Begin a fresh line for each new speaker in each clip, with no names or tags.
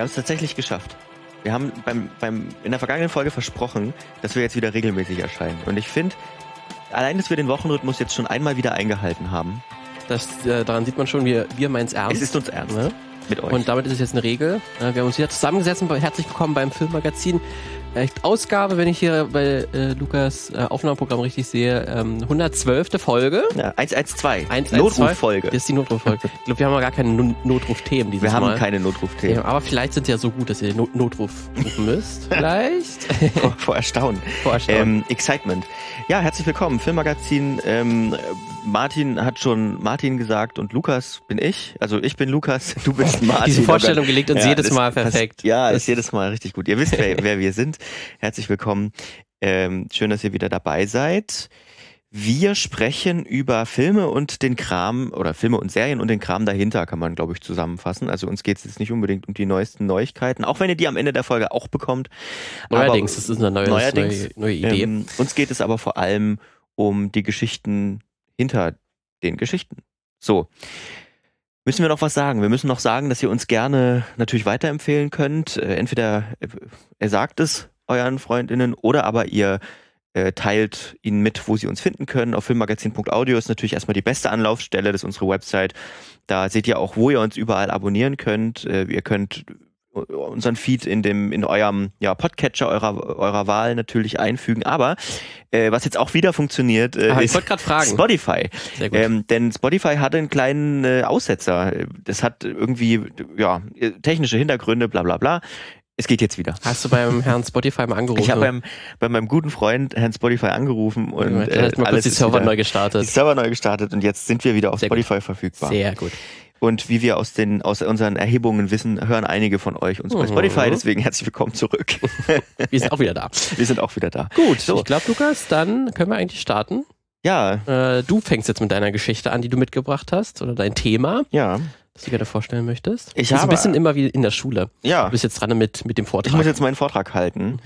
Wir haben es tatsächlich geschafft. Wir haben beim, beim, in der vergangenen Folge versprochen, dass wir jetzt wieder regelmäßig erscheinen. Und ich finde, allein, dass wir den Wochenrhythmus jetzt schon einmal wieder eingehalten haben.
Das, äh, daran sieht man schon, wir, wir meinen es ernst.
Es ist uns ernst. Ne?
Mit euch. Und damit ist es jetzt eine Regel. Äh, wir haben uns wieder zusammengesetzt und herzlich willkommen beim Filmmagazin. Äh, Ausgabe, wenn ich hier bei äh, Lukas äh, Aufnahmeprogramm richtig sehe, ähm, 112. Folge.
Ja, 112. 1, Notruffolge.
Das ist die Notruffolge. Ich glaube, wir haben aber gar keine no Notrufthemen dieses
Mal. Wir haben
Mal.
keine Notrufthemen.
Ja, aber vielleicht sind sie ja so gut, dass ihr Not Notruf rufen müsst. vielleicht.
vor, vor Erstaunen. Vor Erstaunen. Ähm, Excitement. Ja, herzlich willkommen. Filmmagazin. Ähm, Martin hat schon Martin gesagt und Lukas bin ich. Also ich bin Lukas, du bist Martin.
Diese Vorstellung gelegt uns ja, jedes Mal perfekt.
Das, ja, ist jedes Mal richtig gut. Ihr wisst, wer, wer wir sind. Herzlich willkommen. Ähm, schön, dass ihr wieder dabei seid. Wir sprechen über Filme und den Kram oder Filme und Serien und den Kram dahinter, kann man, glaube ich, zusammenfassen. Also uns geht es jetzt nicht unbedingt um die neuesten Neuigkeiten, auch wenn ihr die am Ende der Folge auch bekommt.
Neuerdings, aber, das ist eine neuerdings, neue, neue Idee. Ähm,
uns geht es aber vor allem um die Geschichten hinter den Geschichten. So. Müssen wir noch was sagen? Wir müssen noch sagen, dass ihr uns gerne natürlich weiterempfehlen könnt. Äh, entweder äh, er sagt es euren Freundinnen oder aber ihr äh, teilt ihnen mit, wo sie uns finden können. Auf filmmagazin.audio ist natürlich erstmal die beste Anlaufstelle, das ist unsere Website. Da seht ihr auch, wo ihr uns überall abonnieren könnt. Ihr könnt unseren Feed in dem in eurem ja, Podcatcher eurer eurer Wahl natürlich einfügen. Aber äh, was jetzt auch wieder funktioniert,
äh, ah, ist
Spotify. Ähm, denn Spotify hatte einen kleinen äh, Aussetzer. Das hat irgendwie ja technische Hintergründe, bla bla bla. Es geht jetzt wieder.
Hast du beim Herrn Spotify mal angerufen?
Ich habe beim, bei meinem guten Freund Herrn Spotify angerufen und
ja, äh, mal alles die Server neu gestartet.
Die Server neu gestartet und jetzt sind wir wieder auf Sehr Spotify gut. verfügbar.
Sehr gut.
Und wie wir aus den aus unseren Erhebungen wissen, hören einige von euch uns mhm. bei Spotify. Deswegen herzlich willkommen zurück.
wir sind auch wieder da.
Wir sind auch wieder da.
Gut, so. ich glaube, Lukas, dann können wir eigentlich starten.
Ja.
Äh, du fängst jetzt mit deiner Geschichte an, die du mitgebracht hast, oder dein Thema.
Ja.
Das du gerne vorstellen möchtest.
Ich habe
ein bisschen immer wie in der Schule.
Ja.
Du bist jetzt dran mit, mit dem Vortrag.
Ich muss jetzt meinen Vortrag halten. Mhm.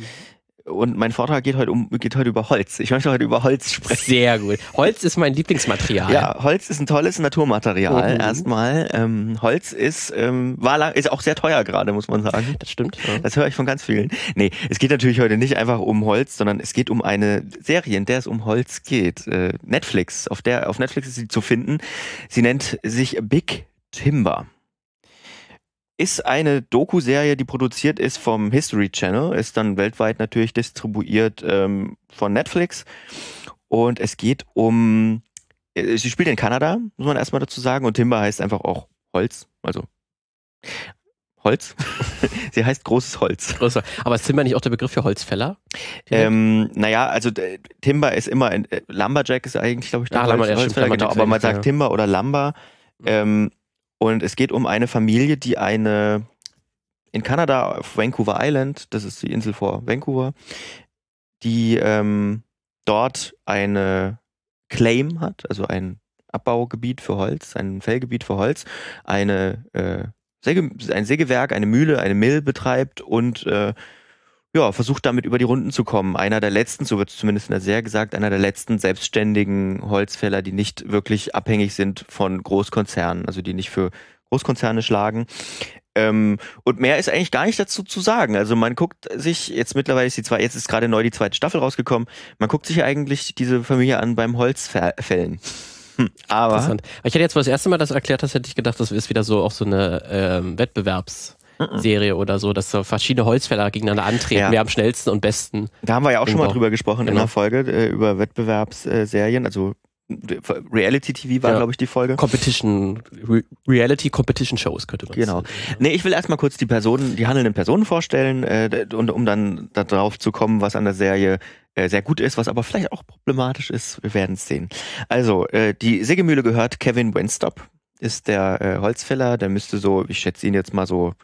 Und mein Vortrag geht heute um geht heute über Holz. Ich möchte heute über Holz sprechen.
Sehr gut. Holz ist mein Lieblingsmaterial.
Ja, Holz ist ein tolles Naturmaterial. Mhm. Erstmal. Ähm, Holz ist ähm, war lang, ist auch sehr teuer gerade, muss man sagen.
Das stimmt.
Ja. Das höre ich von ganz vielen. Nee, es geht natürlich heute nicht einfach um Holz, sondern es geht um eine Serie, in der es um Holz geht. Äh, Netflix. Auf der auf Netflix ist sie zu finden. Sie nennt sich Big Timber ist eine Doku-Serie, die produziert ist vom History Channel, ist dann weltweit natürlich distribuiert ähm, von Netflix. Und es geht um, äh, sie spielt in Kanada, muss man erstmal dazu sagen, und Timber heißt einfach auch Holz, also Holz. sie heißt großes Holz.
Großer. Aber ist Timber nicht auch der Begriff für Holzfäller?
Ähm, naja, also äh, Timber ist immer, äh, Lumberjack ist eigentlich, glaube ich, der
Ach, Holz, Lumber,
Holzfäller, genau, aber man sagt Timber oder Lumber. Ähm, und es geht um eine Familie, die eine in Kanada auf Vancouver Island, das ist die Insel vor Vancouver, die ähm, dort eine Claim hat, also ein Abbaugebiet für Holz, ein Fellgebiet für Holz, eine, äh, Säge, ein Sägewerk, eine Mühle, eine Mill betreibt und äh, ja, versucht damit über die Runden zu kommen. Einer der letzten, so wird es zumindest in der Serie gesagt, einer der letzten selbstständigen Holzfäller, die nicht wirklich abhängig sind von Großkonzernen, also die nicht für Großkonzerne schlagen. Ähm, und mehr ist eigentlich gar nicht dazu zu sagen. Also man guckt sich jetzt mittlerweile ist die zwei, jetzt ist gerade neu die zweite Staffel rausgekommen. Man guckt sich eigentlich diese Familie an beim Holzfällen.
Hm, aber ich hätte jetzt, wo das erste Mal das erklärt hast, hätte ich gedacht, das ist wieder so auch so eine ähm, Wettbewerbs Serie oder so, dass so verschiedene Holzfäller gegeneinander antreten, ja. wer am schnellsten und besten.
Da haben wir ja auch schon mal drüber gesprochen genau. in der Folge äh, über Wettbewerbsserien, also Reality TV war, ja. glaube ich, die Folge.
Competition, Re Reality Competition Shows könnte man
Genau. Sagen. Nee, ich will erstmal kurz die Personen, die handelnden Personen vorstellen, äh, und um dann darauf zu kommen, was an der Serie äh, sehr gut ist, was aber vielleicht auch problematisch ist. Wir werden es sehen. Also, äh, die Sägemühle gehört Kevin Wenstop, ist der äh, Holzfäller, der müsste so, ich schätze ihn jetzt mal so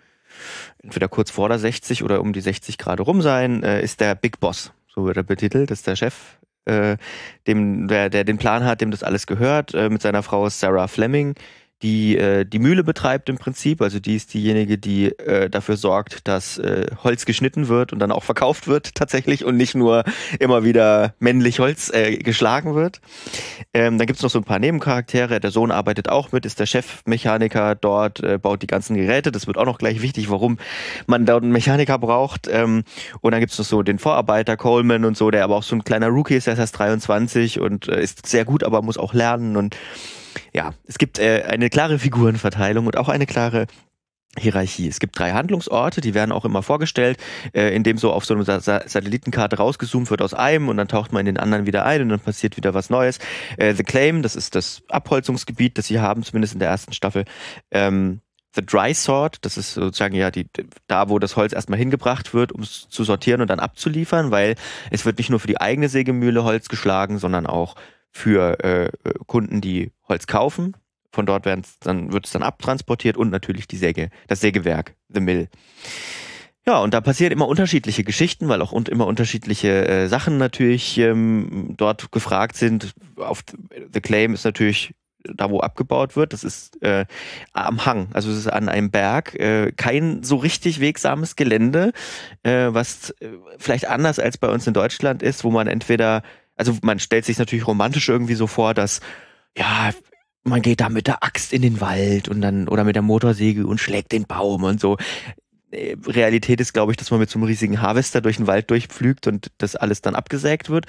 entweder kurz vor der 60 oder um die 60 Grad rum sein, äh, ist der Big Boss. So wird er betitelt, ist der Chef, äh, dem, der, der den Plan hat, dem das alles gehört, äh, mit seiner Frau Sarah Fleming, die äh, die Mühle betreibt im Prinzip. Also die ist diejenige, die äh, dafür sorgt, dass äh, Holz geschnitten wird und dann auch verkauft wird tatsächlich und nicht nur immer wieder männlich Holz äh, geschlagen wird. Ähm, dann gibt's noch so ein paar Nebencharaktere. Der Sohn arbeitet auch mit, ist der Chefmechaniker dort, äh, baut die ganzen Geräte. Das wird auch noch gleich wichtig, warum man da einen Mechaniker braucht. Ähm, und dann gibt's noch so den Vorarbeiter Coleman und so, der aber auch so ein kleiner Rookie ist, der ist erst 23 und äh, ist sehr gut, aber muss auch lernen und ja, es gibt äh, eine klare Figurenverteilung und auch eine klare Hierarchie. Es gibt drei Handlungsorte, die werden auch immer vorgestellt, äh, indem so auf so einer Sa Satellitenkarte rausgezoomt wird aus einem und dann taucht man in den anderen wieder ein und dann passiert wieder was Neues. Äh, The Claim, das ist das Abholzungsgebiet, das sie haben, zumindest in der ersten Staffel. Ähm, The Dry Sort, das ist sozusagen ja die, da, wo das Holz erstmal hingebracht wird, um es zu sortieren und dann abzuliefern, weil es wird nicht nur für die eigene Sägemühle Holz geschlagen, sondern auch für äh, Kunden, die Holz kaufen. Von dort werden dann wird es dann abtransportiert und natürlich die Säge, das Sägewerk, The Mill. Ja, und da passieren immer unterschiedliche Geschichten, weil auch und immer unterschiedliche äh, Sachen natürlich ähm, dort gefragt sind. Auf The Claim ist natürlich da, wo abgebaut wird. Das ist äh, am Hang, also es ist an einem Berg. Äh, kein so richtig wegsames Gelände, äh, was äh, vielleicht anders als bei uns in Deutschland ist, wo man entweder also man stellt sich natürlich romantisch irgendwie so vor, dass ja, man geht da mit der Axt in den Wald und dann oder mit der Motorsäge und schlägt den Baum und so. Äh, Realität ist, glaube ich, dass man mit so einem riesigen Harvester durch den Wald durchpflügt und das alles dann abgesägt wird.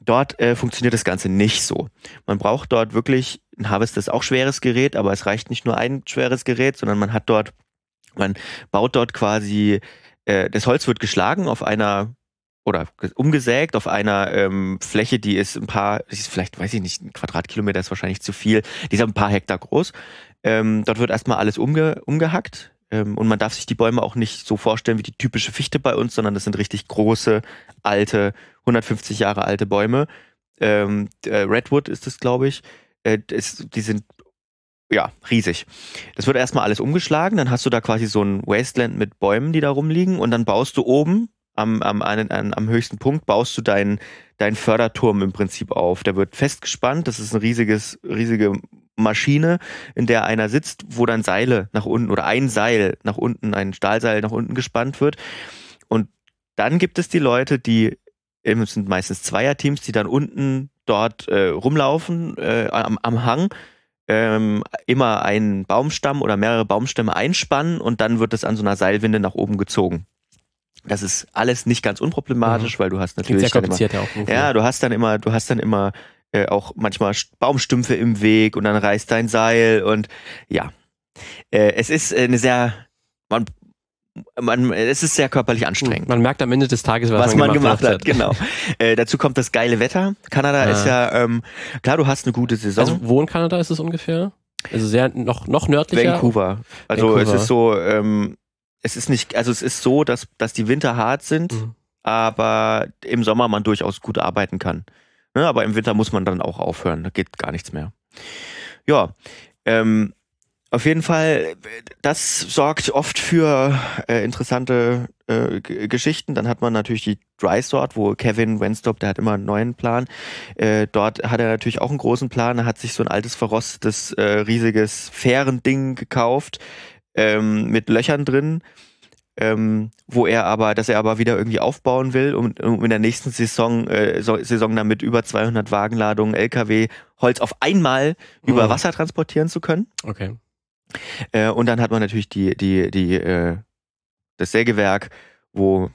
Dort äh, funktioniert das Ganze nicht so. Man braucht dort wirklich, ein Harvester ist auch schweres Gerät, aber es reicht nicht nur ein schweres Gerät, sondern man hat dort, man baut dort quasi, äh, das Holz wird geschlagen auf einer oder umgesägt auf einer ähm, Fläche, die ist ein paar, ist vielleicht, weiß ich nicht, ein Quadratkilometer ist wahrscheinlich zu viel, die ist ein paar Hektar groß. Ähm, dort wird erstmal alles umge umgehackt ähm, und man darf sich die Bäume auch nicht so vorstellen wie die typische Fichte bei uns, sondern das sind richtig große, alte, 150 Jahre alte Bäume. Ähm, Redwood ist es, glaube ich. Äh, das, die sind ja, riesig. Das wird erstmal alles umgeschlagen, dann hast du da quasi so ein Wasteland mit Bäumen, die da rumliegen und dann baust du oben am, am, einen, am höchsten Punkt baust du deinen deinen Förderturm im Prinzip auf. Der wird festgespannt. Das ist ein riesiges, riesige Maschine, in der einer sitzt, wo dann Seile nach unten oder ein Seil nach unten, ein Stahlseil nach unten gespannt wird. Und dann gibt es die Leute, die es sind meistens Zweierteams, die dann unten dort äh, rumlaufen äh, am, am Hang ähm, immer einen Baumstamm oder mehrere Baumstämme einspannen und dann wird es an so einer Seilwinde nach oben gezogen. Das ist alles nicht ganz unproblematisch, mhm. weil du hast natürlich
sehr kompliziert immer, ja,
auch ja, du hast dann immer, du hast dann immer äh, auch manchmal Baumstümpfe im Weg und dann reißt dein Seil und ja, äh, es ist eine sehr, man, man, es ist sehr körperlich anstrengend.
Man merkt am Ende des Tages,
was, was man, gemacht, gemacht hat. hat. Genau. äh, dazu kommt das geile Wetter. Kanada ah. ist ja, ähm, klar, du hast eine gute Saison.
Also wo in Kanada ist es ungefähr? Also sehr noch noch nördlicher.
Vancouver. Also Vancouver. es ist so ähm, es ist nicht, also es ist so, dass, dass die Winter hart sind, mhm. aber im Sommer man durchaus gut arbeiten kann. Ne, aber im Winter muss man dann auch aufhören, da geht gar nichts mehr. Ja, ähm, auf jeden Fall, das sorgt oft für äh, interessante äh, Geschichten. Dann hat man natürlich die Dry Sort, wo Kevin Wenstop, der hat immer einen neuen Plan. Äh, dort hat er natürlich auch einen großen Plan. Er hat sich so ein altes, verrostetes, äh, riesiges Fährending gekauft ähm, mit Löchern drin, ähm, wo er aber, dass er aber wieder irgendwie aufbauen will, um, um in der nächsten Saison, äh, Saison dann mit über 200 Wagenladungen LKW Holz auf einmal mhm. über Wasser transportieren zu können.
Okay.
Äh, und dann hat man natürlich die, die, die, äh, das Sägewerk, wo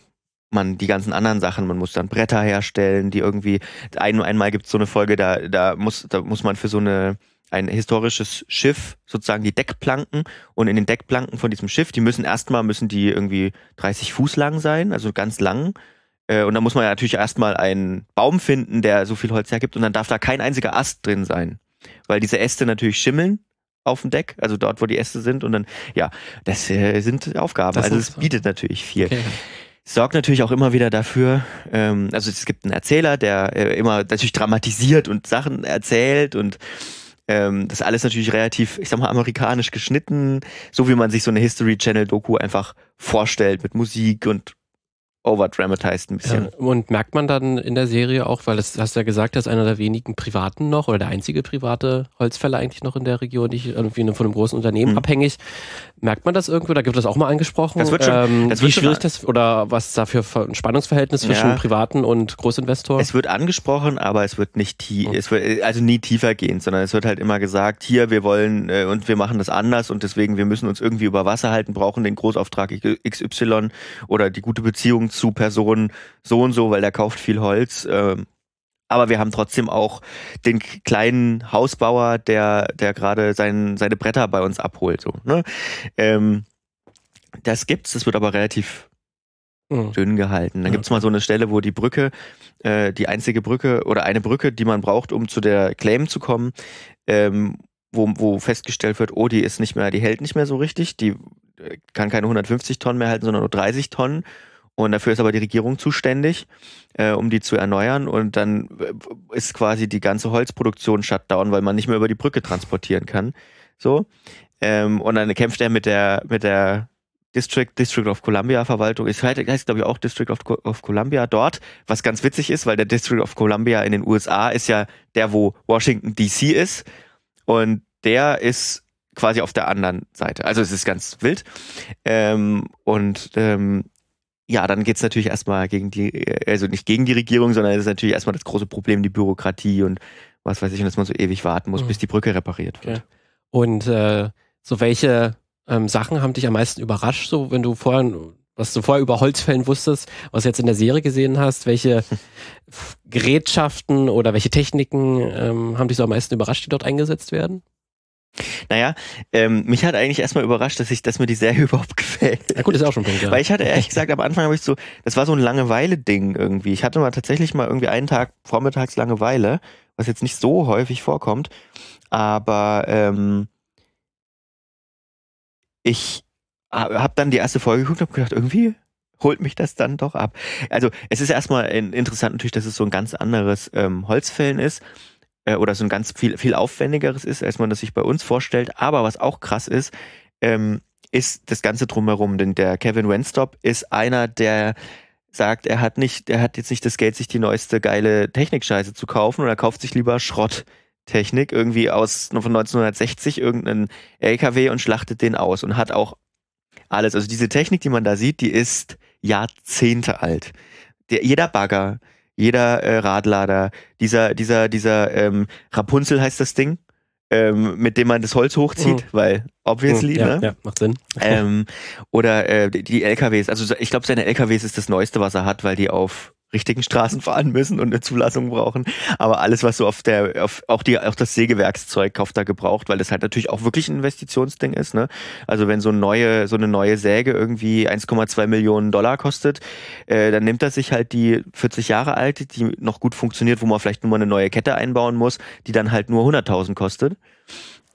man die ganzen anderen Sachen, man muss dann Bretter herstellen, die irgendwie, ein, einmal gibt es so eine Folge, da, da muss, da muss man für so eine ein historisches Schiff, sozusagen die Deckplanken und in den Deckplanken von diesem Schiff, die müssen erstmal, müssen die irgendwie 30 Fuß lang sein, also ganz lang. Äh, und da muss man ja natürlich erstmal einen Baum finden, der so viel Holz hergibt und dann darf da kein einziger Ast drin sein. Weil diese Äste natürlich schimmeln auf dem Deck, also dort, wo die Äste sind und dann, ja, das äh, sind Aufgaben. Das also es bietet natürlich viel. Okay sorgt natürlich auch immer wieder dafür, ähm, also es gibt einen Erzähler, der äh, immer natürlich dramatisiert und Sachen erzählt und ähm, das ist alles natürlich relativ, ich sag mal, amerikanisch geschnitten, so wie man sich so eine History Channel Doku einfach vorstellt, mit Musik und overdramatized ein bisschen.
Ja, und merkt man dann in der Serie auch, weil das hast du ja gesagt, das ist einer der wenigen privaten noch oder der einzige private Holzfäller eigentlich noch in der Region, nicht irgendwie von einem großen Unternehmen mhm. abhängig. Merkt man das irgendwo? Da gibt es auch mal angesprochen.
Das wird schon,
ähm,
das
wie schwierig das oder was da für ein Spannungsverhältnis zwischen ja, privaten und Großinvestoren?
Es wird angesprochen, aber es wird nicht tief, oh. es wird also nie tiefer gehen, sondern es wird halt immer gesagt, hier wir wollen äh, und wir machen das anders und deswegen wir müssen uns irgendwie über Wasser halten, brauchen den Großauftrag XY oder die gute Beziehung zu Personen so und so, weil der kauft viel Holz. Ähm, aber wir haben trotzdem auch den kleinen Hausbauer, der, der gerade sein, seine Bretter bei uns abholt. So, ne? Ähm, das gibt's, das wird aber relativ mhm. dünn gehalten. Dann gibt's mal so eine Stelle, wo die Brücke, äh, die einzige Brücke oder eine Brücke, die man braucht, um zu der Claim zu kommen, ähm, wo, wo festgestellt wird, oh, die ist nicht mehr, die hält nicht mehr so richtig, die äh, kann keine 150 Tonnen mehr halten, sondern nur 30 Tonnen. Und dafür ist aber die Regierung zuständig, äh, um die zu erneuern. Und dann äh, ist quasi die ganze Holzproduktion Shutdown, weil man nicht mehr über die Brücke transportieren kann. So. Ähm, und dann kämpft er mit der, mit der District, District of Columbia Verwaltung. Es heißt, heißt glaube ich, auch District of, of Columbia dort, was ganz witzig ist, weil der District of Columbia in den USA ist ja der, wo Washington DC ist. Und der ist quasi auf der anderen Seite. Also es ist ganz wild. Ähm, und ähm, ja, dann geht's natürlich erstmal gegen die, also nicht gegen die Regierung, sondern es ist natürlich erstmal das große Problem, die Bürokratie und was weiß ich, und dass man so ewig warten muss, mhm. bis die Brücke repariert wird.
Okay. Und äh, so welche ähm, Sachen haben dich am meisten überrascht, so wenn du vorher, was du vorher über Holzfällen wusstest, was du jetzt in der Serie gesehen hast, welche Gerätschaften oder welche Techniken ähm, haben dich so am meisten überrascht, die dort eingesetzt werden?
Naja, ähm, mich hat eigentlich erstmal überrascht, dass ich, dass mir die Serie überhaupt gefällt.
Ja gut, ist auch schon Punkt, ja.
Weil ich hatte ehrlich gesagt, am Anfang habe ich so, das war so ein Langeweile-Ding irgendwie. Ich hatte mal tatsächlich mal irgendwie einen Tag vormittags Langeweile, was jetzt nicht so häufig vorkommt. Aber ähm, ich habe dann die erste Folge geguckt und habe gedacht, irgendwie holt mich das dann doch ab. Also es ist erstmal interessant natürlich, dass es so ein ganz anderes ähm, Holzfällen ist äh, oder so ein ganz viel, viel aufwendigeres ist, als man das sich bei uns vorstellt. Aber was auch krass ist, ähm, ist das Ganze drumherum. Denn der Kevin Wenstop ist einer, der sagt, er hat nicht, er hat jetzt nicht das Geld, sich die neueste geile Technikscheiße zu kaufen oder kauft sich lieber Schrotttechnik irgendwie aus von 1960 irgendeinen LKW und schlachtet den aus und hat auch alles. Also diese Technik, die man da sieht, die ist Jahrzehnte alt. Der, jeder Bagger, jeder äh, Radlader, dieser, dieser, dieser ähm, Rapunzel heißt das Ding, ähm, mit dem man das Holz hochzieht, mhm. weil obviously, mhm,
ja,
ne?
Ja, macht Sinn.
Ähm, oder äh, die LKWs, also ich glaube, seine LKWs ist das Neueste, was er hat, weil die auf richtigen Straßen fahren müssen und eine Zulassung brauchen. Aber alles, was so auf der, auf, auch die, auch das Sägewerkszeug kauft da gebraucht, weil das halt natürlich auch wirklich ein Investitionsding ist, ne? Also wenn so eine neue, so eine neue Säge irgendwie 1,2 Millionen Dollar kostet, äh, dann nimmt er sich halt die 40 Jahre alte, die noch gut funktioniert, wo man vielleicht nur mal eine neue Kette einbauen muss, die dann halt nur 100.000 kostet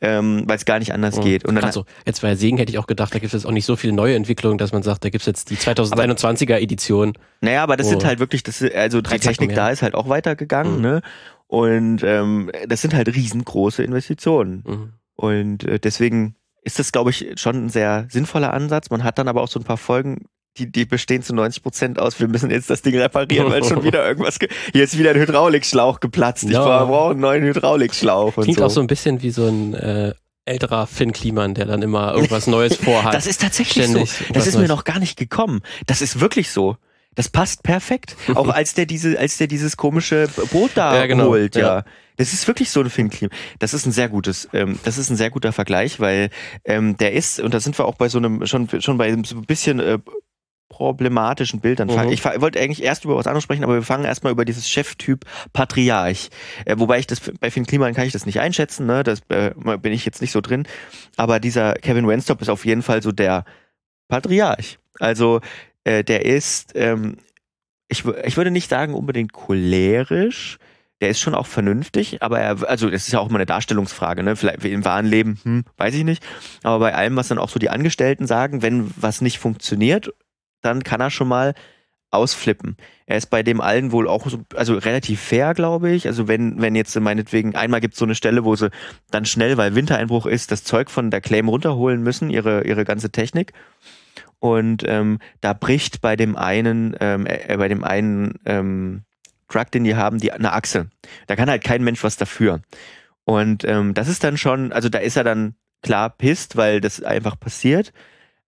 ähm, weil es gar nicht anders mhm. geht.
Und dann also, jetzt bei Segen hätte ich auch gedacht, da gibt es jetzt auch nicht so viele neue Entwicklungen, dass man sagt, da gibt es jetzt die 2021er Edition.
Naja, aber das sind halt wirklich, das, also die Technik da ist halt auch weitergegangen, mhm. ne? Und ähm, das sind halt riesengroße Investitionen. Mhm. Und äh, deswegen ist das, glaube ich, schon ein sehr sinnvoller Ansatz. Man hat dann aber auch so ein paar Folgen, die, die bestehen zu 90 Prozent aus, wir müssen jetzt das Ding reparieren, weil schon wieder irgendwas, hier ist wieder ein Hydraulikschlauch geplatzt. Ich ja. brauche einen neuen Hydraulikschlauch.
Klingt so. auch so ein bisschen wie so ein äh, älterer Finn Kliman, der dann immer irgendwas Neues vorhat.
Das ist tatsächlich so. Das ist Neues. mir noch gar nicht gekommen. Das ist wirklich so. Das passt perfekt. Auch als der diese, als der dieses komische Boot da ja, genau. holt, ja. ja. Das ist wirklich so ein Finn Kliman. Das ist ein sehr gutes, ähm, das ist ein sehr guter Vergleich, weil ähm, der ist, und da sind wir auch bei so einem, schon, schon bei so ein bisschen äh, problematischen Bildern. Mhm. Ich wollte eigentlich erst über was anderes sprechen, aber wir fangen erstmal über dieses Cheftyp Patriarch. Äh, wobei ich das bei Finn Kliman kann ich das nicht einschätzen, ne? Das äh, bin ich jetzt nicht so drin. Aber dieser Kevin Wenstop ist auf jeden Fall so der Patriarch. Also äh, der ist, ähm, ich, ich würde nicht sagen unbedingt cholerisch, der ist schon auch vernünftig, aber er, also das ist ja auch immer eine Darstellungsfrage, ne? Vielleicht im wahren Leben, hm, weiß ich nicht. Aber bei allem, was dann auch so die Angestellten sagen, wenn was nicht funktioniert dann kann er schon mal ausflippen. Er ist bei dem allen wohl auch so, also relativ fair, glaube ich. Also wenn, wenn jetzt meinetwegen, einmal gibt es so eine Stelle, wo sie dann schnell, weil Wintereinbruch ist, das Zeug von der Claim runterholen müssen, ihre, ihre ganze Technik. Und ähm, da bricht bei dem einen, ähm, äh, bei dem einen ähm, Truck, den die haben, die eine Achse. Da kann halt kein Mensch was dafür. Und ähm, das ist dann schon, also da ist er dann klar pisst, weil das einfach passiert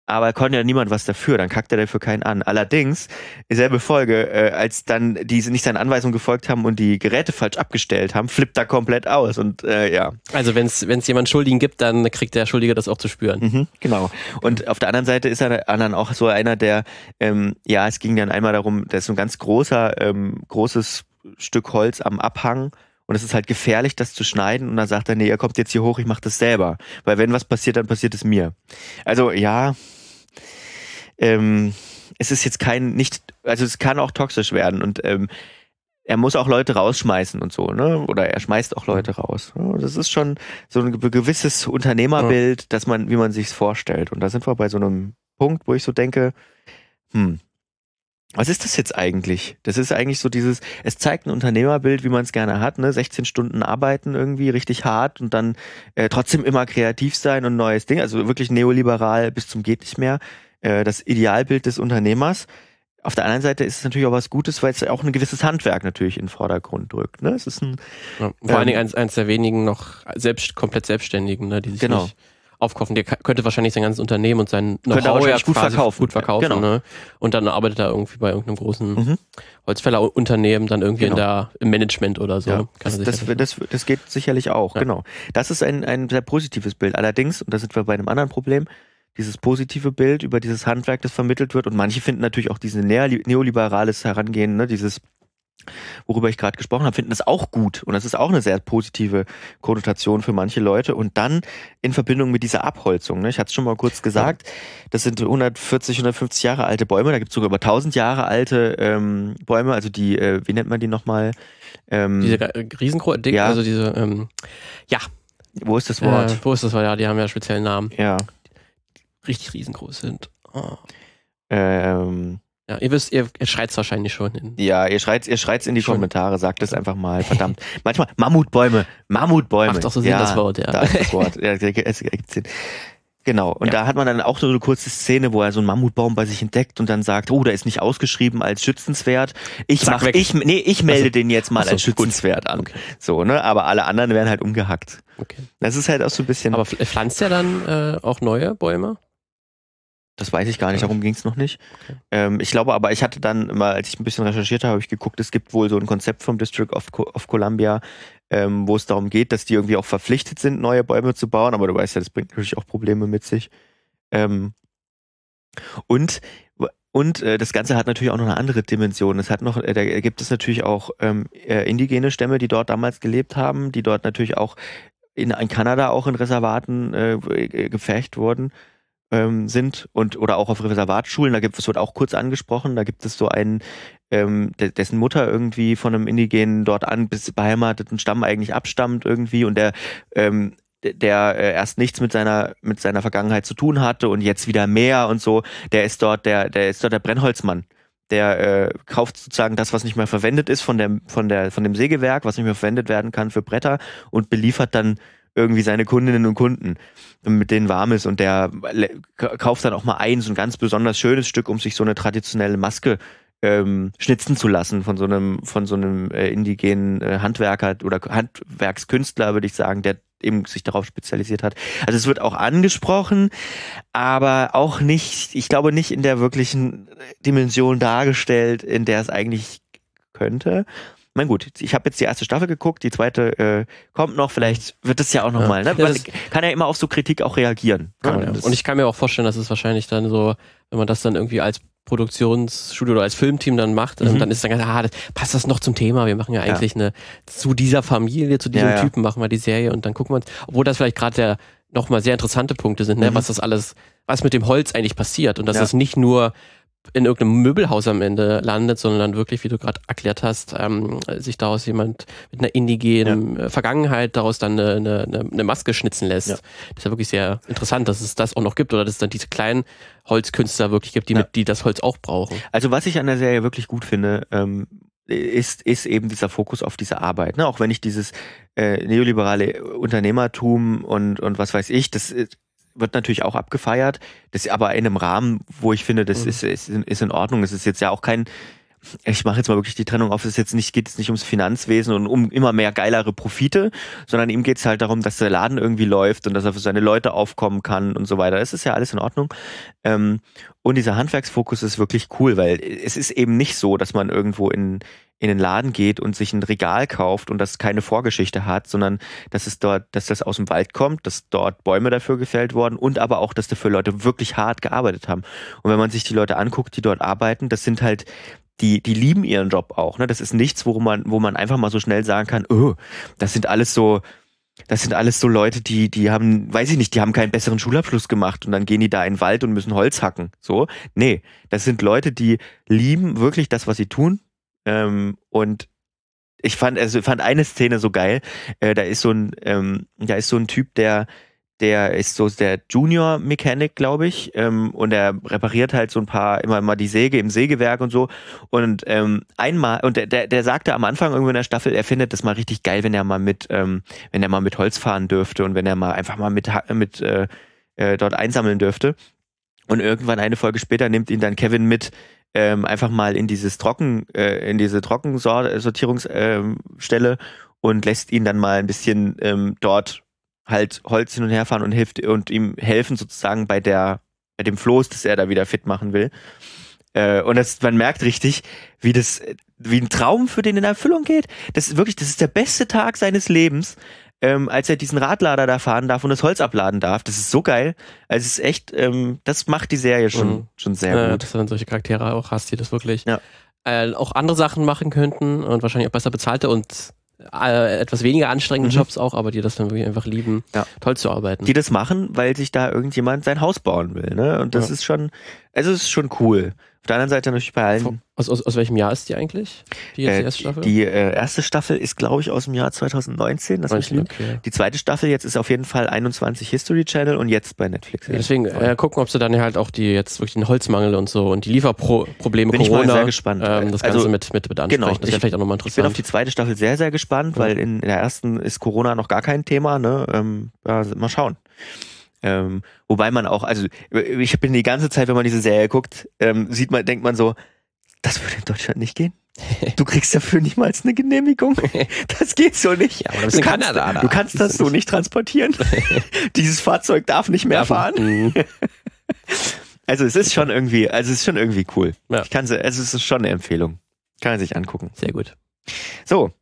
aber konnte ja niemand was dafür, dann kackt er dafür keinen an. Allerdings, dieselbe Folge, äh, als dann diese nicht seinen Anweisungen gefolgt haben und die Geräte falsch abgestellt haben, flippt er komplett aus und äh, ja.
Also wenn es jemand Schuldigen gibt, dann kriegt der Schuldige das auch zu spüren.
Mhm, genau. Und auf der anderen Seite ist er dann auch so einer, der, ähm, ja, es ging dann einmal darum, der ist so ein ganz großer, ähm, großes Stück Holz am Abhang und es ist halt gefährlich, das zu schneiden. Und dann sagt er, nee, ihr kommt jetzt hier hoch, ich mach das selber. Weil wenn was passiert, dann passiert es mir. Also ja, ähm, es ist jetzt kein, nicht, also es kann auch toxisch werden und ähm, er muss auch Leute rausschmeißen und so, ne? Oder er schmeißt auch Leute raus. Das ist schon so ein gewisses Unternehmerbild, dass man, wie man sich's vorstellt. Und da sind wir bei so einem Punkt, wo ich so denke, hm, was ist das jetzt eigentlich? Das ist eigentlich so dieses, es zeigt ein Unternehmerbild, wie man es gerne hat, ne? 16 Stunden arbeiten irgendwie richtig hart und dann äh, trotzdem immer kreativ sein und neues Ding, also wirklich neoliberal bis zum geht nicht mehr. Äh, das Idealbild des Unternehmers. Auf der anderen Seite ist es natürlich auch was Gutes, weil es auch ein gewisses Handwerk natürlich in den Vordergrund drückt. Ne? Es ist ein,
ja, vor ähm, allen Dingen eins, eins der wenigen noch selbst, komplett Selbstständigen, ne, die sich genau. nicht aufkaufen. Der könnte wahrscheinlich sein ganzes Unternehmen und sein
Know-how ja gut verkaufen.
Gut verkaufen genau. ne? Und dann arbeitet er irgendwie bei irgendeinem großen mhm. Holzfällerunternehmen dann irgendwie genau. in der, im Management oder so. Ja,
das, das, das, das, geht sicherlich auch, ja. genau. Das ist ein, ein sehr positives Bild. Allerdings, und da sind wir bei einem anderen Problem, dieses positive Bild über dieses Handwerk, das vermittelt wird. Und manche finden natürlich auch dieses neoliberales Herangehen, ne, dieses worüber ich gerade gesprochen habe, finden das auch gut. Und das ist auch eine sehr positive Konnotation für manche Leute. Und dann in Verbindung mit dieser Abholzung. Ne? Ich hatte es schon mal kurz gesagt, das sind 140, 150 Jahre alte Bäume. Da gibt es sogar über 1000 Jahre alte ähm, Bäume. Also die, äh, wie nennt man die nochmal?
Ähm, diese riesengroßen, ja. also diese, ähm, ja.
Wo ist das Wort? Äh,
wo ist das Wort? Ja, die haben ja speziellen Namen.
Ja
richtig riesengroß sind. Oh.
Ähm,
ja, ihr wisst, ihr, ihr schreit es wahrscheinlich schon. In
ja, ihr schreit ihr schreit's in die schon. Kommentare, sagt es einfach mal, verdammt. Manchmal Mammutbäume, Mammutbäume.
Macht doch so Sinn, ja, das Wort, ja. Da ist das Wort.
Ja, es ergibt Sinn. Genau. Und ja. da hat man dann auch so eine kurze Szene, wo er so einen Mammutbaum bei sich entdeckt und dann sagt, oh, der ist nicht ausgeschrieben als schützenswert. Ich Zack, mach, weg. ich, nee, ich melde also, den jetzt mal so, als schützenswert gut. an. Okay. So, ne? Aber alle anderen werden halt umgehackt. Okay. Das ist halt auch so ein bisschen.
Aber pflanzt er dann äh, auch neue Bäume?
Das weiß ich gar nicht, darum ging es noch nicht. Okay. Ähm, ich glaube aber, ich hatte dann immer, als ich ein bisschen recherchiert habe, habe ich geguckt, es gibt wohl so ein Konzept vom District of, of Columbia, ähm, wo es darum geht, dass die irgendwie auch verpflichtet sind, neue Bäume zu bauen, aber du weißt ja, das bringt natürlich auch Probleme mit sich. Ähm, und und äh, das Ganze hat natürlich auch noch eine andere Dimension. Es hat noch, äh, da gibt es natürlich auch ähm, äh, indigene Stämme, die dort damals gelebt haben, die dort natürlich auch in, in Kanada auch in Reservaten äh, gepfercht wurden ähm, sind und oder auch auf Reservatschulen, da gibt es wird auch kurz angesprochen, da gibt es so einen, ähm, dessen Mutter irgendwie von einem indigenen dort an bis beheimateten Stamm eigentlich abstammt irgendwie und der ähm, der äh, erst nichts mit seiner mit seiner Vergangenheit zu tun hatte und jetzt wieder mehr und so, der ist dort der der ist dort der Brennholzmann. Der äh, kauft sozusagen das, was nicht mehr verwendet ist von der von der von dem Sägewerk, was nicht mehr verwendet werden kann für Bretter und beliefert dann irgendwie seine Kundinnen und Kunden, mit denen warm ist und der kauft dann auch mal ein, so ein ganz besonders schönes Stück, um sich so eine traditionelle Maske ähm, schnitzen zu lassen von so einem von so einem äh, indigenen äh, Handwerker oder Handwerkskünstler, würde ich sagen, der eben sich darauf spezialisiert hat. Also es wird auch angesprochen, aber auch nicht, ich glaube nicht in der wirklichen Dimension dargestellt, in der es eigentlich könnte mein gut, ich habe jetzt die erste Staffel geguckt, die zweite äh, kommt noch, vielleicht wird es ja auch nochmal. Ja. Ne? Man kann ja immer auf so Kritik auch reagieren.
Ja, ja. Und ich kann mir auch vorstellen, dass es wahrscheinlich dann so, wenn man das dann irgendwie als Produktionsstudio oder als Filmteam dann macht, ähm, mhm. dann ist dann ganz, ah, das, passt das noch zum Thema? Wir machen ja eigentlich eine, zu dieser Familie, zu diesem Typen machen wir die Serie und dann gucken wir uns, obwohl das vielleicht gerade der nochmal sehr interessante Punkte sind, ne? Mhm. was das alles, was mit dem Holz eigentlich passiert und dass es nicht nur in irgendeinem Möbelhaus am Ende landet, sondern wirklich, wie du gerade erklärt hast, ähm, sich daraus jemand mit einer indigenen ja. Äh, Vergangenheit daraus dann eine, eine, eine Maske schnitzen lässt. Ja. Das ist ja wirklich sehr interessant, dass es das auch noch gibt oder dass es dann diese kleinen Holzkünstler wirklich gibt, die, ja. mit, die das Holz auch brauchen.
Also was ich an der Serie wirklich gut finde, ähm, ist, ist eben dieser Fokus auf diese Arbeit. Ne? Auch wenn ich dieses äh, neoliberale Unternehmertum und, und was weiß ich, das wird natürlich auch abgefeiert. Das ist aber in einem Rahmen, wo ich finde, das mhm. ist, ist, ist in Ordnung. Es ist jetzt ja auch kein, ich mache jetzt mal wirklich die Trennung auf, es jetzt nicht, geht es nicht ums Finanzwesen und um immer mehr geilere Profite, sondern ihm geht es halt darum, dass der Laden irgendwie läuft und dass er für seine Leute aufkommen kann und so weiter. Das ist ja alles in Ordnung. Ähm, und dieser Handwerksfokus ist wirklich cool, weil es ist eben nicht so, dass man irgendwo in, in den Laden geht und sich ein Regal kauft und das keine Vorgeschichte hat, sondern dass es dort, dass das aus dem Wald kommt, dass dort Bäume dafür gefällt wurden und aber auch, dass dafür Leute wirklich hart gearbeitet haben. Und wenn man sich die Leute anguckt, die dort arbeiten, das sind halt die, die lieben ihren Job auch. Ne? Das ist nichts, wo man, wo man einfach mal so schnell sagen kann, oh, das sind alles so, das sind alles so Leute, die, die haben, weiß ich nicht, die haben keinen besseren Schulabschluss gemacht und dann gehen die da in den Wald und müssen Holz hacken. So. Nee, das sind Leute, die lieben wirklich das, was sie tun. Ähm, und ich fand, also fand eine Szene so geil. Äh, da ist so ein, ähm, da ist so ein Typ, der, der ist so der Junior Mechanic, glaube ich, ähm, und er repariert halt so ein paar immer mal die Säge im Sägewerk und so. Und ähm, einmal und der, der, der sagte am Anfang irgendwo in der Staffel, er findet das mal richtig geil, wenn er mal mit, ähm, wenn er mal mit Holz fahren dürfte und wenn er mal einfach mal mit mit äh, äh, dort einsammeln dürfte. Und irgendwann eine Folge später nimmt ihn dann Kevin mit ähm, einfach mal in dieses Trocken, äh, in diese Trockensortierungsstelle ähm, und lässt ihn dann mal ein bisschen ähm, dort halt Holz hin und her fahren und hilft und ihm helfen sozusagen bei der bei dem Floß, das er da wieder fit machen will. Äh, und das, man merkt richtig, wie das, wie ein Traum für den in Erfüllung geht. Das ist wirklich, das ist der beste Tag seines Lebens, ähm, als er diesen Radlader da fahren darf und das Holz abladen darf. Das ist so geil. Also es ist echt, ähm, das macht die Serie schon, mhm. schon sehr
ja,
gut.
Dass du dann solche Charaktere auch hast, die das wirklich ja. äh, auch andere Sachen machen könnten und wahrscheinlich auch besser bezahlte und äh, etwas weniger anstrengende mhm. Jobs auch, aber die das dann wirklich einfach lieben, ja. toll zu arbeiten.
Die das machen, weil sich da irgendjemand sein Haus bauen will, ne? Und das ja. ist schon, also es ist schon cool. Auf der anderen Seite natürlich bei allen.
Aus, aus, aus welchem Jahr ist die eigentlich?
Die, jetzt, äh, die erste Staffel? Die äh, erste Staffel ist, glaube ich, aus dem Jahr 2019. Das 19, okay. Die zweite Staffel jetzt ist auf jeden Fall 21 History Channel und jetzt bei Netflix.
Ja, deswegen äh, gucken, ob sie dann halt auch die jetzt wirklich den Holzmangel und so und die Lieferprobleme
bin
Corona.
Ich mal sehr gespannt.
Ähm, das Ganze also, mit, mit, mit ansprechen. Genau, das wäre vielleicht auch nochmal interessant.
Ich bin auf die zweite Staffel sehr, sehr gespannt, weil in, in, der ersten ist Corona noch gar kein Thema. Ne? Ähm, ja, mal schauen. Ähm, wobei man auch, also ich bin die ganze Zeit, wenn man diese Serie guckt, ähm, sieht man, denkt man so, das würde in Deutschland nicht gehen. Du kriegst dafür nicht mal eine Genehmigung. Das geht so nicht. Ja,
du, kannst,
Kanada, du kannst das so nicht transportieren. Dieses Fahrzeug darf nicht mehr fahren. Mhm. Also es ist schon irgendwie, also es ist schon irgendwie cool. Ja. Ich kann also es ist schon eine Empfehlung. Kann man sich angucken.
Sehr gut.
So,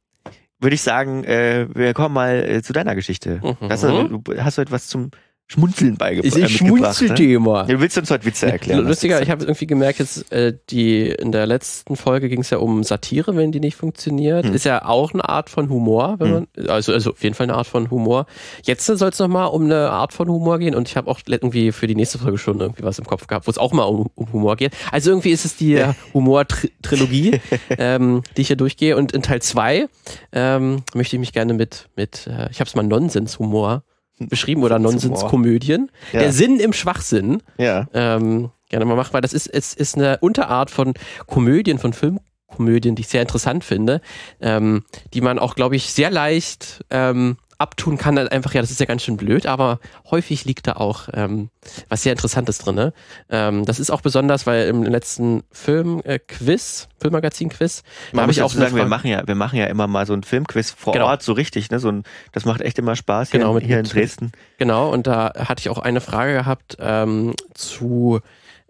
würde ich sagen, äh, wir kommen mal äh, zu deiner Geschichte. Mhm. Hast, du, hast du etwas zum Schmunzeln beigebracht.
Ich äh, schmunzelte ne? immer.
Du willst uns heute Witze erklären.
Lustiger, ich habe irgendwie gemerkt, jetzt äh, die in der letzten Folge ging es ja um Satire, wenn die nicht funktioniert. Hm. Ist ja auch eine Art von Humor, wenn hm. man, also, also auf jeden Fall eine Art von Humor. Jetzt soll es nochmal um eine Art von Humor gehen und ich habe auch irgendwie für die nächste Folge schon irgendwie was im Kopf gehabt, wo es auch mal um, um, Humor geht. Also irgendwie ist es die Humor-Trilogie, ähm, die ich hier durchgehe und in Teil 2 ähm, möchte ich mich gerne mit, mit äh, ich habe es mal Nonsens-Humor beschrieben oder Nonsenskomödien. Ja. Der Sinn im Schwachsinn.
Ja.
Ähm, gerne mal machen, weil das ist, ist, ist eine Unterart von Komödien, von Filmkomödien, die ich sehr interessant finde, ähm, die man auch, glaube ich, sehr leicht ähm, abtun kann, dann einfach, ja, das ist ja ganz schön blöd, aber häufig liegt da auch ähm, was sehr Interessantes drin. Ne? Ähm, das ist auch besonders, weil im letzten Film-Quiz, äh, Filmmagazin-Quiz,
da habe ich auch sagen, wir machen ja, wir machen ja immer mal so ein Filmquiz vor genau. Ort, so richtig, ne? So ein, das macht echt immer Spaß
hier, genau,
in, hier in Dresden.
Genau, und da hatte ich auch eine Frage gehabt ähm, zu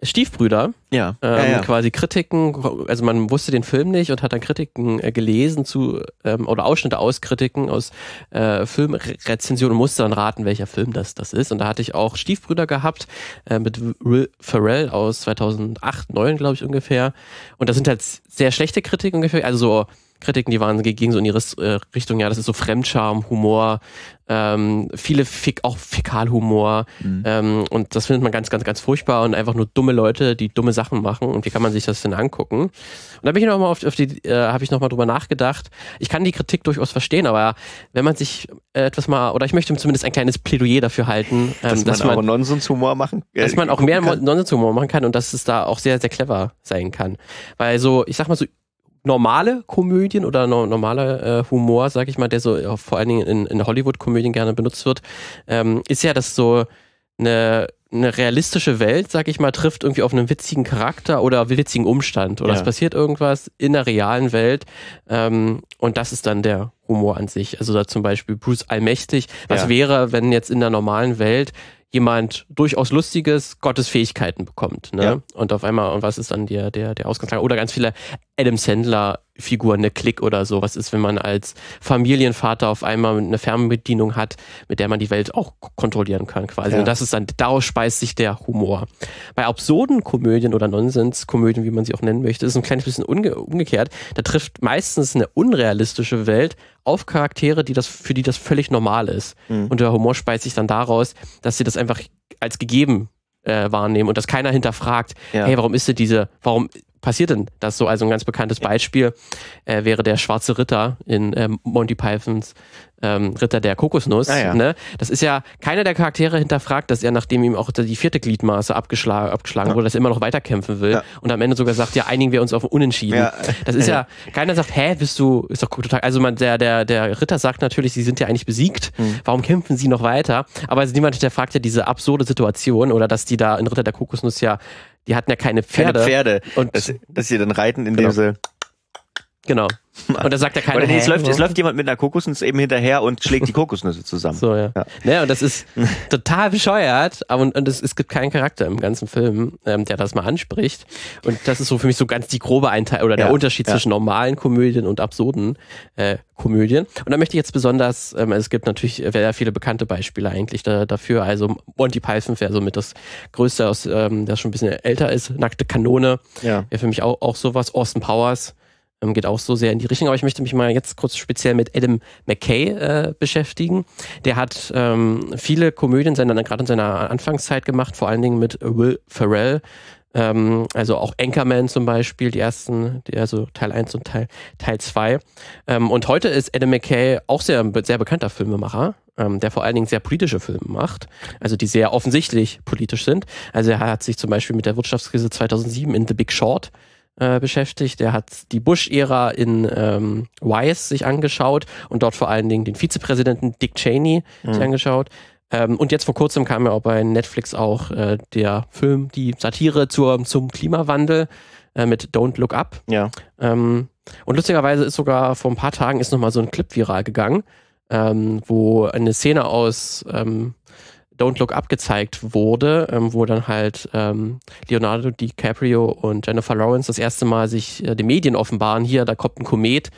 Stiefbrüder.
Ja.
Ähm,
ja, ja.
Quasi Kritiken, also man wusste den Film nicht und hat dann Kritiken äh, gelesen zu, ähm, oder Ausschnitte aus Kritiken, aus äh, Filmrezensionen und musste dann raten, welcher Film das, das ist. Und da hatte ich auch Stiefbrüder gehabt, äh, mit Will Ferrell aus 2008, 2009, glaube ich ungefähr. Und das sind halt sehr schlechte Kritiken ungefähr, also so Kritiken, die waren gegen so in ihre äh, Richtung, ja, das ist so Fremdscham, Humor, ähm, viele Fik auch Fäkalhumor mhm. ähm, und das findet man ganz, ganz, ganz furchtbar und einfach nur dumme Leute, die dumme Sachen machen und wie kann man sich das denn angucken? Und da bin ich nochmal auf, auf die, äh, habe ich nochmal drüber nachgedacht. Ich kann die Kritik durchaus verstehen, aber wenn man sich äh, etwas mal, oder ich möchte zumindest ein kleines Plädoyer dafür halten,
ähm, dass, dass man, man auch Nonsenshumor machen
äh, dass man auch mehr Nonsenshumor machen kann und dass es da auch sehr, sehr clever sein kann. Weil so, ich sag mal so, normale Komödien oder no normaler äh, Humor, sag ich mal, der so vor allen Dingen in, in Hollywood-Komödien gerne benutzt wird, ähm, ist ja, dass so eine, eine realistische Welt, sag ich mal, trifft irgendwie auf einen witzigen Charakter oder witzigen Umstand oder ja. es passiert irgendwas in der realen Welt ähm, und das ist dann der Humor an sich. Also da zum Beispiel Bruce Allmächtig. Was ja. wäre, wenn jetzt in der normalen Welt jemand durchaus Lustiges Gottes Fähigkeiten bekommt. Ne? Ja. Und auf einmal, und was ist dann der, der, der Ausgangslage? Oder ganz viele Adam Sandler Figuren, eine Klick oder so. Was ist, wenn man als Familienvater auf einmal eine Fernbedienung hat, mit der man die Welt auch kontrollieren kann, quasi. Ja. Und das ist dann, daraus speist sich der Humor. Bei absurden Komödien oder Nonsenskomödien, wie man sie auch nennen möchte, ist es ein kleines bisschen umge umgekehrt. Da trifft meistens eine unrealistische Welt auf Charaktere, die das, für die das völlig normal ist. Mhm. Und der Humor speist sich dann daraus, dass sie das einfach als gegeben äh, wahrnehmen und dass keiner hinterfragt, ja. hey, warum ist denn diese, warum passiert denn das so? Also ein ganz bekanntes Beispiel äh, wäre der schwarze Ritter in ähm, Monty Pythons ähm, Ritter der Kokosnuss. Ah, ja. ne? Das ist ja, keiner der Charaktere hinterfragt, dass er, nachdem ihm auch die vierte Gliedmaße abgeschlagen, abgeschlagen ja. wurde, dass er immer noch weiterkämpfen will ja. und am Ende sogar sagt, ja, einigen wir uns auf Unentschieden. Das ist ja, keiner sagt, hä, bist du, ist doch total, also man, der, der, der Ritter sagt natürlich, sie sind ja eigentlich besiegt, hm. warum kämpfen sie noch weiter? Aber also niemand hinterfragt ja diese absurde Situation oder dass die da in Ritter der Kokosnuss ja die hatten ja keine Pferde.
Keine Pferde. Und dass, dass sie dann reiten, indem genau. sie.
Genau. Und da sagt er keiner.
es, läuft, es läuft jemand mit einer Kokosnuss eben hinterher und schlägt die Kokosnüsse zusammen.
So, ja. Ja, ja und das ist total bescheuert, aber und, und es, es gibt keinen Charakter im ganzen Film, ähm, der das mal anspricht. Und das ist so für mich so ganz die grobe Einteilung oder der ja, Unterschied zwischen normalen Komödien und absurden äh, Komödien. Und da möchte ich jetzt besonders, ähm, es gibt natürlich sehr viele bekannte Beispiele eigentlich da, dafür. Also Monty Python wäre so mit das Größte, aus, ähm, das schon ein bisschen älter ist. Nackte Kanone ja. wäre für mich auch, auch sowas. Austin Powers ähm, geht auch so sehr in die Richtung. Aber ich möchte mich mal jetzt kurz speziell mit Adam McKay äh, beschäftigen. Der hat ähm, viele Komödien gerade in seiner Anfangszeit gemacht, vor allen Dingen mit Will Ferrell. Ähm, also auch Anchorman zum Beispiel, die ersten, die, also Teil 1 und Teil, Teil 2. Ähm, und heute ist Adam McKay auch sehr, sehr bekannter Filmemacher. Ähm, der vor allen Dingen sehr politische Filme macht, also die sehr offensichtlich politisch sind. Also er hat sich zum Beispiel mit der Wirtschaftskrise 2007 in The Big Short äh, beschäftigt. Der hat die Bush-Ära in ähm, Wise sich angeschaut und dort vor allen Dingen den Vizepräsidenten Dick Cheney mhm. sich angeschaut. Ähm, und jetzt vor kurzem kam ja auch bei Netflix auch äh, der Film, die Satire zur, zum Klimawandel äh, mit Don't Look Up.
Ja.
Ähm, und lustigerweise ist sogar vor ein paar Tagen ist nochmal so ein Clip viral gegangen, ähm, wo eine Szene aus ähm, Don't Look Up gezeigt wurde, ähm, wo dann halt ähm, Leonardo DiCaprio und Jennifer Lawrence das erste Mal sich äh, den Medien offenbaren, hier, da kommt ein Komet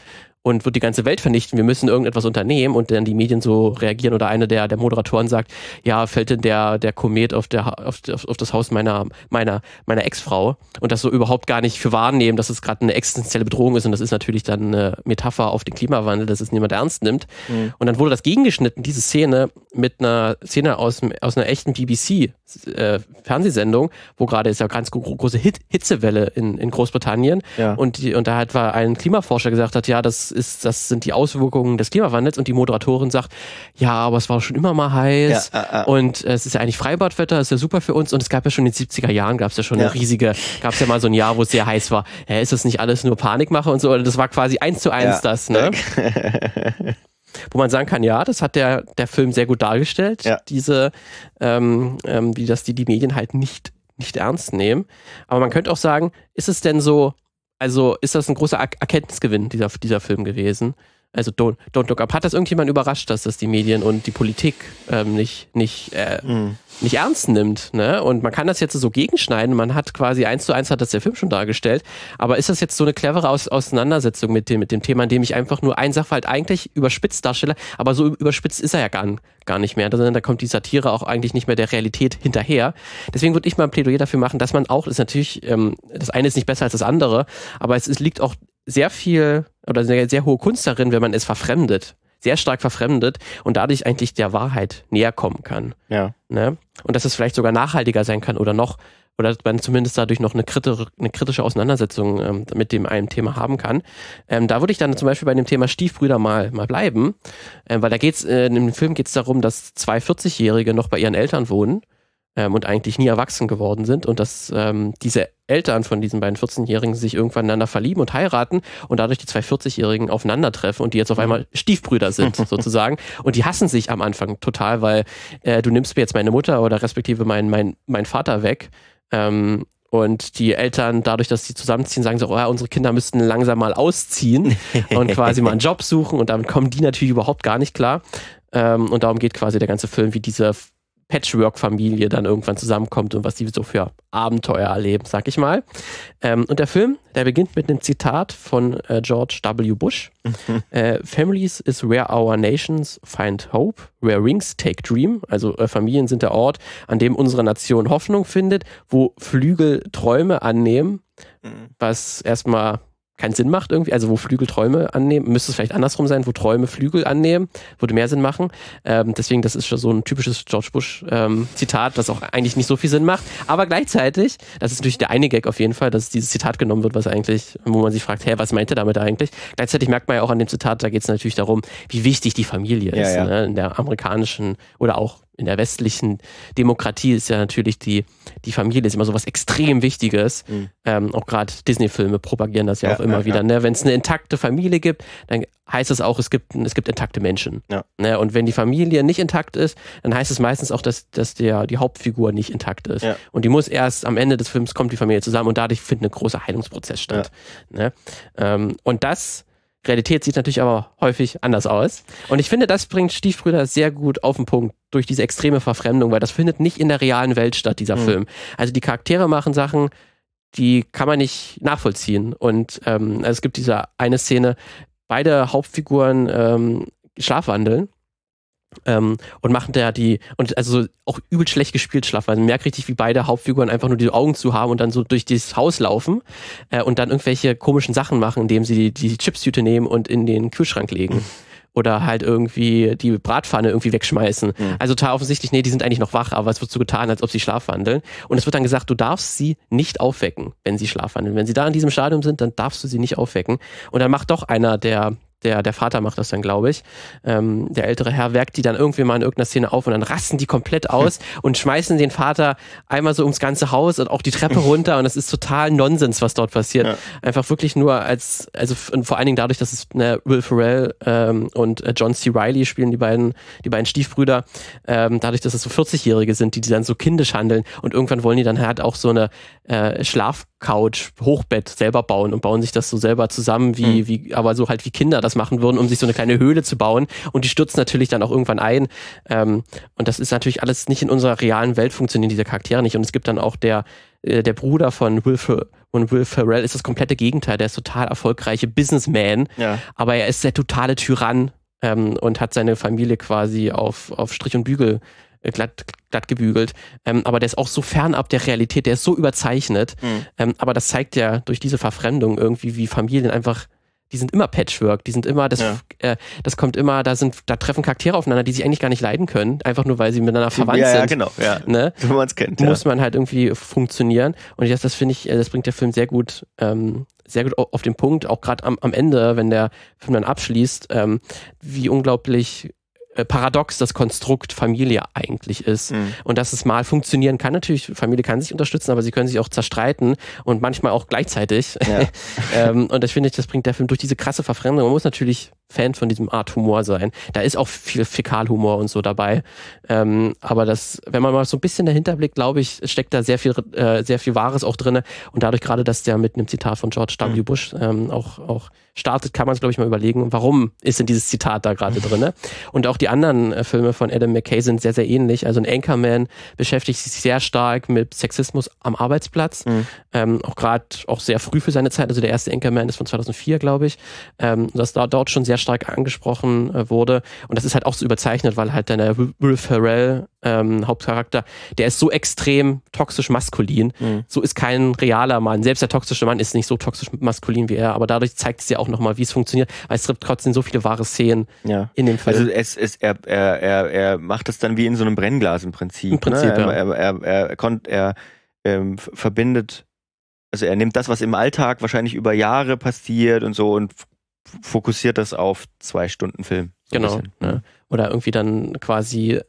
und wird die ganze Welt vernichten, wir müssen irgendetwas unternehmen und dann die Medien so reagieren oder einer der, der Moderatoren sagt, ja, fällt denn der, der Komet auf, der, auf, auf das Haus meiner, meiner, meiner Ex-Frau und das so überhaupt gar nicht für wahrnehmen, dass es gerade eine existenzielle Bedrohung ist und das ist natürlich dann eine Metapher auf den Klimawandel, dass es niemand ernst nimmt. Mhm. Und dann wurde das gegengeschnitten, diese Szene, mit einer Szene aus, aus einer echten BBC-Fernsehsendung, äh, wo gerade ist ja ganz große Hit Hitzewelle in, in Großbritannien
ja.
und, die, und da hat war ein Klimaforscher gesagt hat, ja, das ist, das sind die Auswirkungen des Klimawandels und die Moderatorin sagt, ja, aber es war schon immer mal heiß ja, äh, äh. und es ist ja eigentlich Freibadwetter, ist ja super für uns und es gab ja schon in den 70er Jahren, gab es ja schon ja. eine riesige, gab es ja mal so ein Jahr, wo es sehr heiß war. Hä, ist das nicht alles nur Panikmache und so? Das war quasi eins zu eins ja. das, ne? wo man sagen kann, ja, das hat der, der Film sehr gut dargestellt, ja. diese, ähm, ähm, wie das die, die Medien halt nicht, nicht ernst nehmen. Aber man könnte auch sagen, ist es denn so, also ist das ein großer Erkenntnisgewinn, dieser, dieser Film gewesen? Also Don't, Don't Look Up. Hat das irgendjemand überrascht, dass das die Medien und die Politik ähm, nicht, nicht, äh, mm. nicht ernst nimmt? Ne? Und man kann das jetzt so gegenschneiden. Man hat quasi eins zu eins hat das der Film schon dargestellt. Aber ist das jetzt so eine clevere Aus Auseinandersetzung mit dem, mit dem Thema, in dem ich einfach nur ein Sachverhalt eigentlich überspitzt darstelle? Aber so überspitzt ist er ja gar, gar nicht mehr. Da kommt die Satire auch eigentlich nicht mehr der Realität hinterher. Deswegen würde ich mal ein Plädoyer dafür machen, dass man auch, das ist natürlich, ähm, das eine ist nicht besser als das andere, aber es, es liegt auch sehr viel oder eine sehr hohe Kunst darin, wenn man es verfremdet, sehr stark verfremdet und dadurch eigentlich der Wahrheit näher kommen kann.
Ja.
Ne? Und dass es vielleicht sogar nachhaltiger sein kann oder noch, oder man zumindest dadurch noch eine, kritische, eine kritische Auseinandersetzung ähm, mit dem einem Thema haben kann. Ähm, da würde ich dann zum Beispiel bei dem Thema Stiefbrüder mal, mal bleiben, äh, weil da geht's, äh, in dem Film geht es darum, dass zwei 40-Jährige noch bei ihren Eltern wohnen ähm, und eigentlich nie erwachsen geworden sind und dass ähm, diese Eltern von diesen beiden 14-Jährigen sich irgendwann einander verlieben und heiraten und dadurch die zwei 40-Jährigen aufeinandertreffen und die jetzt auf einmal Stiefbrüder sind, sozusagen. Und die hassen sich am Anfang total, weil äh, du nimmst mir jetzt meine Mutter oder respektive mein, mein, mein Vater weg. Ähm, und die Eltern, dadurch, dass sie zusammenziehen, sagen so, oh, ja, unsere Kinder müssten langsam mal ausziehen und quasi mal einen Job suchen. Und damit kommen die natürlich überhaupt gar nicht klar. Ähm, und darum geht quasi der ganze Film, wie diese Patchwork-Familie dann irgendwann zusammenkommt und was die so für Abenteuer erleben, sag ich mal. Ähm, und der Film, der beginnt mit einem Zitat von äh, George W. Bush. äh, Families is where our nations find hope, where rings take dream. Also äh, Familien sind der Ort, an dem unsere Nation Hoffnung findet, wo Flügel Träume annehmen, mhm. was erstmal keinen Sinn macht irgendwie, also wo Flügel Träume annehmen, müsste es vielleicht andersrum sein, wo Träume Flügel annehmen, würde mehr Sinn machen. Ähm, deswegen, das ist schon so ein typisches George Bush ähm, Zitat, was auch eigentlich nicht so viel Sinn macht. Aber gleichzeitig, das ist natürlich der eine Gag auf jeden Fall, dass dieses Zitat genommen wird, was eigentlich, wo man sich fragt, hä, was meint er damit eigentlich? Gleichzeitig merkt man ja auch an dem Zitat, da geht es natürlich darum, wie wichtig die Familie ist, ja, ja. Ne? in der amerikanischen oder auch in der westlichen Demokratie ist ja natürlich die, die Familie ist immer so was extrem Wichtiges. Mhm. Ähm, auch gerade Disney-Filme propagieren das ja, ja auch immer ja, wieder. Ja. Ne? Wenn es eine intakte Familie gibt, dann heißt es auch, es gibt, es gibt intakte Menschen. Ne? Und wenn die Familie nicht intakt ist, dann heißt es meistens auch, dass, dass der, die Hauptfigur nicht intakt ist. Und die muss erst am Ende des Films kommt die Familie zusammen und dadurch findet ein großer Heilungsprozess statt. Ne? Ähm, und das Realität sieht natürlich aber häufig anders aus. Und ich finde, das bringt Stiefbrüder sehr gut auf den Punkt durch diese extreme Verfremdung, weil das findet nicht in der realen Welt statt, dieser mhm. Film. Also die Charaktere machen Sachen, die kann man nicht nachvollziehen. Und ähm, es gibt diese eine Szene, beide Hauptfiguren ähm, schlafwandeln ähm, und machen da die, und also so auch übel schlecht gespielt schlafen. Also man merkt richtig, wie beide Hauptfiguren einfach nur die Augen zu haben und dann so durch dieses Haus laufen äh, und dann irgendwelche komischen Sachen machen, indem sie die, die Chipstüte nehmen und in den Kühlschrank legen. Oder halt irgendwie die Bratpfanne irgendwie wegschmeißen. Mhm. Also total offensichtlich, nee, die sind eigentlich noch wach, aber es wird so getan, als ob sie schlafwandeln. Und es wird dann gesagt, du darfst sie nicht aufwecken, wenn sie schlafwandeln. Wenn sie da in diesem Stadium sind, dann darfst du sie nicht aufwecken. Und dann macht doch einer der der, der Vater macht das dann, glaube ich. Ähm, der ältere Herr werkt die dann irgendwie mal in irgendeiner Szene auf und dann rasten die komplett aus und schmeißen den Vater einmal so ums ganze Haus und auch die Treppe runter und es ist total Nonsens, was dort passiert. Ja. Einfach wirklich nur als, also vor allen Dingen dadurch, dass es ne, Will Ferrell ähm, und äh, John C. Riley spielen, die beiden, die beiden Stiefbrüder, ähm, dadurch, dass es so 40-Jährige sind, die, die dann so kindisch handeln und irgendwann wollen die dann halt auch so eine äh, Schlafcouch, Hochbett selber bauen und bauen sich das so selber zusammen, wie, mhm. wie, aber so halt wie Kinder das machen würden, um sich so eine kleine Höhle zu bauen. Und die stürzen natürlich dann auch irgendwann ein. Ähm, und das ist natürlich alles nicht in unserer realen Welt funktionieren diese Charaktere nicht. Und es gibt dann auch der, äh, der Bruder von Will, von Will Ferrell ist das komplette Gegenteil. Der ist total erfolgreiche Businessman, ja. aber er ist der totale Tyrann ähm, und hat seine Familie quasi auf, auf Strich und Bügel glatt, glatt gebügelt. Ähm, aber der ist auch so fernab der Realität, der ist so überzeichnet. Mhm. Ähm, aber das zeigt ja durch diese Verfremdung irgendwie, wie Familien einfach die sind immer Patchwork, die sind immer, das, ja. äh, das kommt immer, da sind, da treffen Charaktere aufeinander, die sich eigentlich gar nicht leiden können, einfach nur weil sie miteinander verwandt ja, sind. Ja,
genau, ja. Ne? Wenn man es kennt.
Muss man halt irgendwie funktionieren. Und das, das finde ich, äh, das bringt der Film sehr gut, ähm, sehr gut auf den Punkt, auch gerade am, am Ende, wenn der Film dann abschließt, ähm, wie unglaublich äh, paradox das Konstrukt Familie eigentlich ist. Mhm. Und dass es mal funktionieren kann, natürlich, Familie kann sich unterstützen, aber sie können sich auch zerstreiten und manchmal auch gleichzeitig. Ja. ähm, und das finde ich, das bringt der Film durch diese krasse Verfremdung. Man muss natürlich Fan von diesem Art Humor sein. Da ist auch viel Fäkalhumor und so dabei. Ähm, aber das, wenn man mal so ein bisschen dahinter blickt, glaube ich, steckt da sehr viel, äh, sehr viel Wahres auch drin. Und dadurch gerade, dass der mit einem Zitat von George W. Mhm. Bush ähm, auch, auch startet, kann man es, glaube ich, mal überlegen, warum ist denn dieses Zitat da gerade drin. Und auch die anderen äh, Filme von Adam McKay sind sehr, sehr ähnlich. Also ein Anchorman beschäftigt sich sehr stark mit Sexismus am Arbeitsplatz. Mhm. Ähm, auch gerade auch sehr früh für seine Zeit. Also der erste Anchorman ist von 2004, glaube ich. Ähm, das da dort schon sehr stark angesprochen äh, wurde. Und das ist halt auch so überzeichnet, weil halt der Will Ferrell ähm, Hauptcharakter, der ist so extrem toxisch maskulin. Mhm. So ist kein realer Mann. Selbst der toxische Mann ist nicht so toxisch maskulin wie er, aber dadurch zeigt es ja auch nochmal, wie es funktioniert, weil es gibt trotzdem so viele wahre Szenen ja. in dem Film.
Also es, es, er, er, er, er macht es dann wie in so einem Brennglas im Prinzip. Im Prinzip, ne? ja. Er, er, er, er, konnt, er ähm, verbindet, also er nimmt das, was im Alltag wahrscheinlich über Jahre passiert und so und fokussiert das auf zwei Stunden Film.
So genau. Ne? Oder irgendwie dann quasi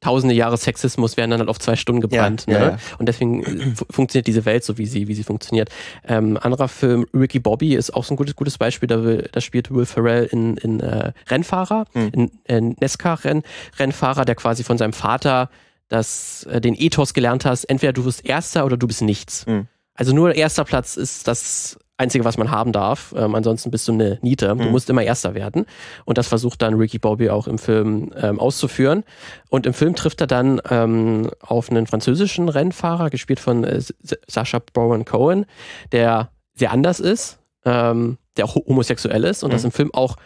tausende Jahre Sexismus werden dann halt auf zwei Stunden gebrannt.
Ja,
ne?
ja, ja.
Und deswegen äh, fu- funktioniert diese Welt so, wie sie, wie sie funktioniert. Ähm, anderer Film, Ricky Bobby, ist auch so ein gutes, gutes Beispiel. Da, will, da spielt Will Ferrell in, in äh, Rennfahrer,
Hm.
in, in NASCAR-Rennfahrer, der quasi von seinem Vater das, äh, den Ethos gelernt hast, entweder du wirst Erster oder du bist nichts.
Hm.
Also nur erster Platz ist das Einzige, was man haben darf. Ähm, ansonsten bist du eine Niete. Du
Hm.
musst immer Erster werden. Und das versucht dann Ricky Bobby auch im Film ähm, auszuführen. Und im Film trifft er dann ähm, auf einen französischen Rennfahrer, gespielt von äh, S- Sacha Baron Cohen, der sehr anders ist, ähm, der auch ho- homosexuell ist und
Mhm.
das im Film auch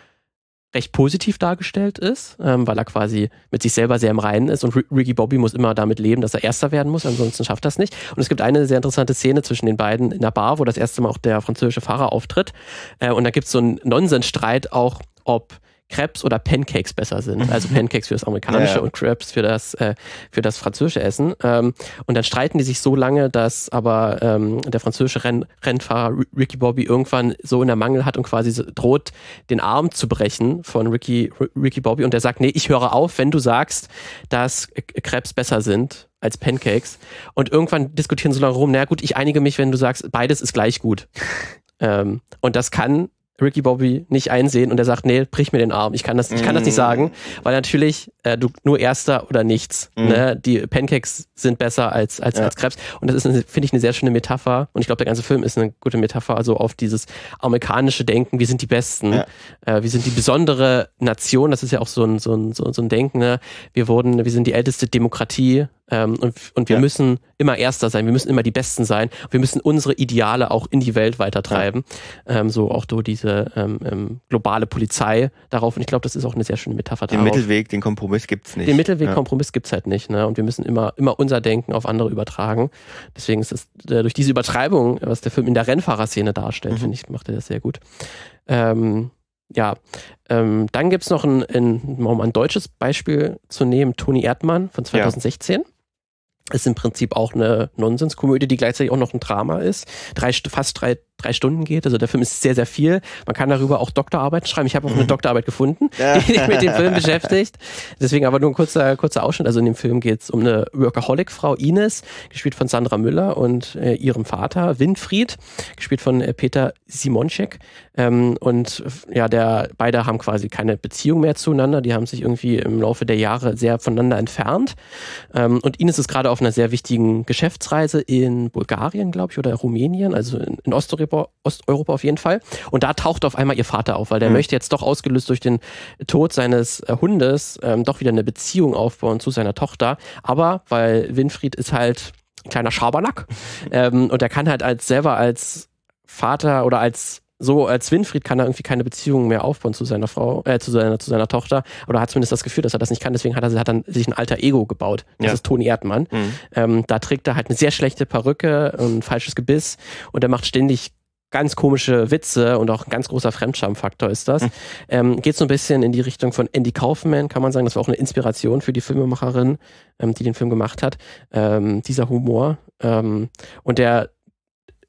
recht positiv dargestellt ist, ähm, weil er quasi mit sich selber sehr im Reinen ist und Ri- Ricky Bobby muss immer damit leben, dass er Erster werden muss, ansonsten schafft es nicht. Und es gibt eine sehr interessante Szene zwischen den beiden in der Bar, wo das erste Mal auch der französische Fahrer auftritt. Äh, und da gibt es so einen Nonsensstreit auch, ob Crepes oder Pancakes besser sind. Also Pancakes für das amerikanische
Ja,
und Crepes für das, äh, für das französische Essen. Ähm, und dann streiten die sich so lange, dass aber ähm, der französische Renn Rennfahrer Ri- Ricky Bobby irgendwann so in der Mangel hat und quasi so droht, den Arm zu brechen von Ricky, Ricky Bobby. Und der sagt, nee, ich höre auf, wenn du sagst, dass Crepes besser sind als Pancakes. Und irgendwann diskutieren sie lange rum, na gut, ich einige mich, wenn du sagst, beides ist gleich gut. ähm, und das kann Ricky Bobby nicht einsehen und er sagt, nee, brich mir den Arm. Ich kann das, ich kann das nicht
Mm.
sagen, weil natürlich äh, du nur Erster oder nichts.
Mm.
Ne? Die Pancakes sind besser als als,
Ja.
als Krebs und das ist, finde ich, eine sehr schöne Metapher und ich glaube, der ganze Film ist eine gute Metapher also auf dieses amerikanische Denken. Wir sind die Besten,
Ja.
äh, wir sind die besondere Nation. Das ist ja auch so ein so ein so, so ein Denken. Ne? Wir wurden, wir sind die älteste Demokratie ähm, und und wir
Ja.
müssen immer Erster sein. Wir müssen immer die Besten sein. Wir müssen unsere Ideale auch in die Welt weitertreiben. Ähm, so auch so diese ähm, ähm, globale Polizei darauf. Und ich glaube, das ist auch eine sehr schöne Metapher
Den
darauf.
Mittelweg, den Kompromiss gibt's nicht.
Den Mittelweg,
Ja.
Kompromiss gibt's halt nicht. Ne? Und wir müssen immer, immer unser Denken auf andere übertragen. Deswegen ist es äh, durch diese Übertreibung, was der Film in der Rennfahrerszene darstellt,
Mhm.
finde ich, macht er das sehr gut. Ähm, ja, ähm, dann gibt's noch ein, ein, um ein deutsches Beispiel zu nehmen, Toni Erdmann von 2016. Ist im Prinzip auch eine Nonsenskomödie, die gleichzeitig auch noch ein Drama ist. Drei, St- fast drei, drei Stunden geht. Also der Film ist sehr, sehr viel. Man kann darüber auch Doktorarbeiten schreiben. Ich habe auch eine
Mhm.
Doktorarbeit gefunden, die sich mit dem Film beschäftigt. Deswegen aber nur ein kurzer, kurzer Ausschnitt. Also in dem Film geht es um eine Workaholic-Frau, Ines, gespielt von Sandra Müller und äh, ihrem Vater, Winfried, gespielt von äh, Peter Simonczek. Ähm, und äh, ja, der, beide haben quasi keine Beziehung mehr zueinander. Die haben sich irgendwie im Laufe der Jahre sehr voneinander entfernt. Ähm, und Ines ist gerade auf einer sehr wichtigen Geschäftsreise in Bulgarien, glaube ich, oder Rumänien, also in, in Osteuropa, Osteuropa auf jeden Fall. Und da taucht auf einmal ihr Vater auf, weil der
Mhm.
möchte jetzt doch ausgelöst durch den Tod seines äh, Hundes ähm, doch wieder eine Beziehung aufbauen zu seiner Tochter. Aber weil Winfried ist halt ein kleiner Schabernack ähm, und er kann halt als selber als Vater oder als so als Winfried kann er irgendwie keine Beziehung mehr aufbauen zu seiner Frau, äh, zu seiner, zu seiner Tochter oder hat zumindest das Gefühl, dass er das nicht kann. Deswegen hat er hat dann sich ein alter Ego gebaut. Das
Ja.
ist Toni Erdmann.
Mhm.
Ähm, da trägt er halt eine sehr schlechte Perücke, ein falsches Gebiss und er macht ständig ganz komische Witze und auch ein ganz großer Fremdschamfaktor ist das.
Mhm.
Ähm, geht so ein bisschen in die Richtung von Andy Kaufman, kann man sagen. Das war auch eine Inspiration für die Filmemacherin, ähm, die den Film gemacht hat. Ähm, dieser Humor. Ähm, und der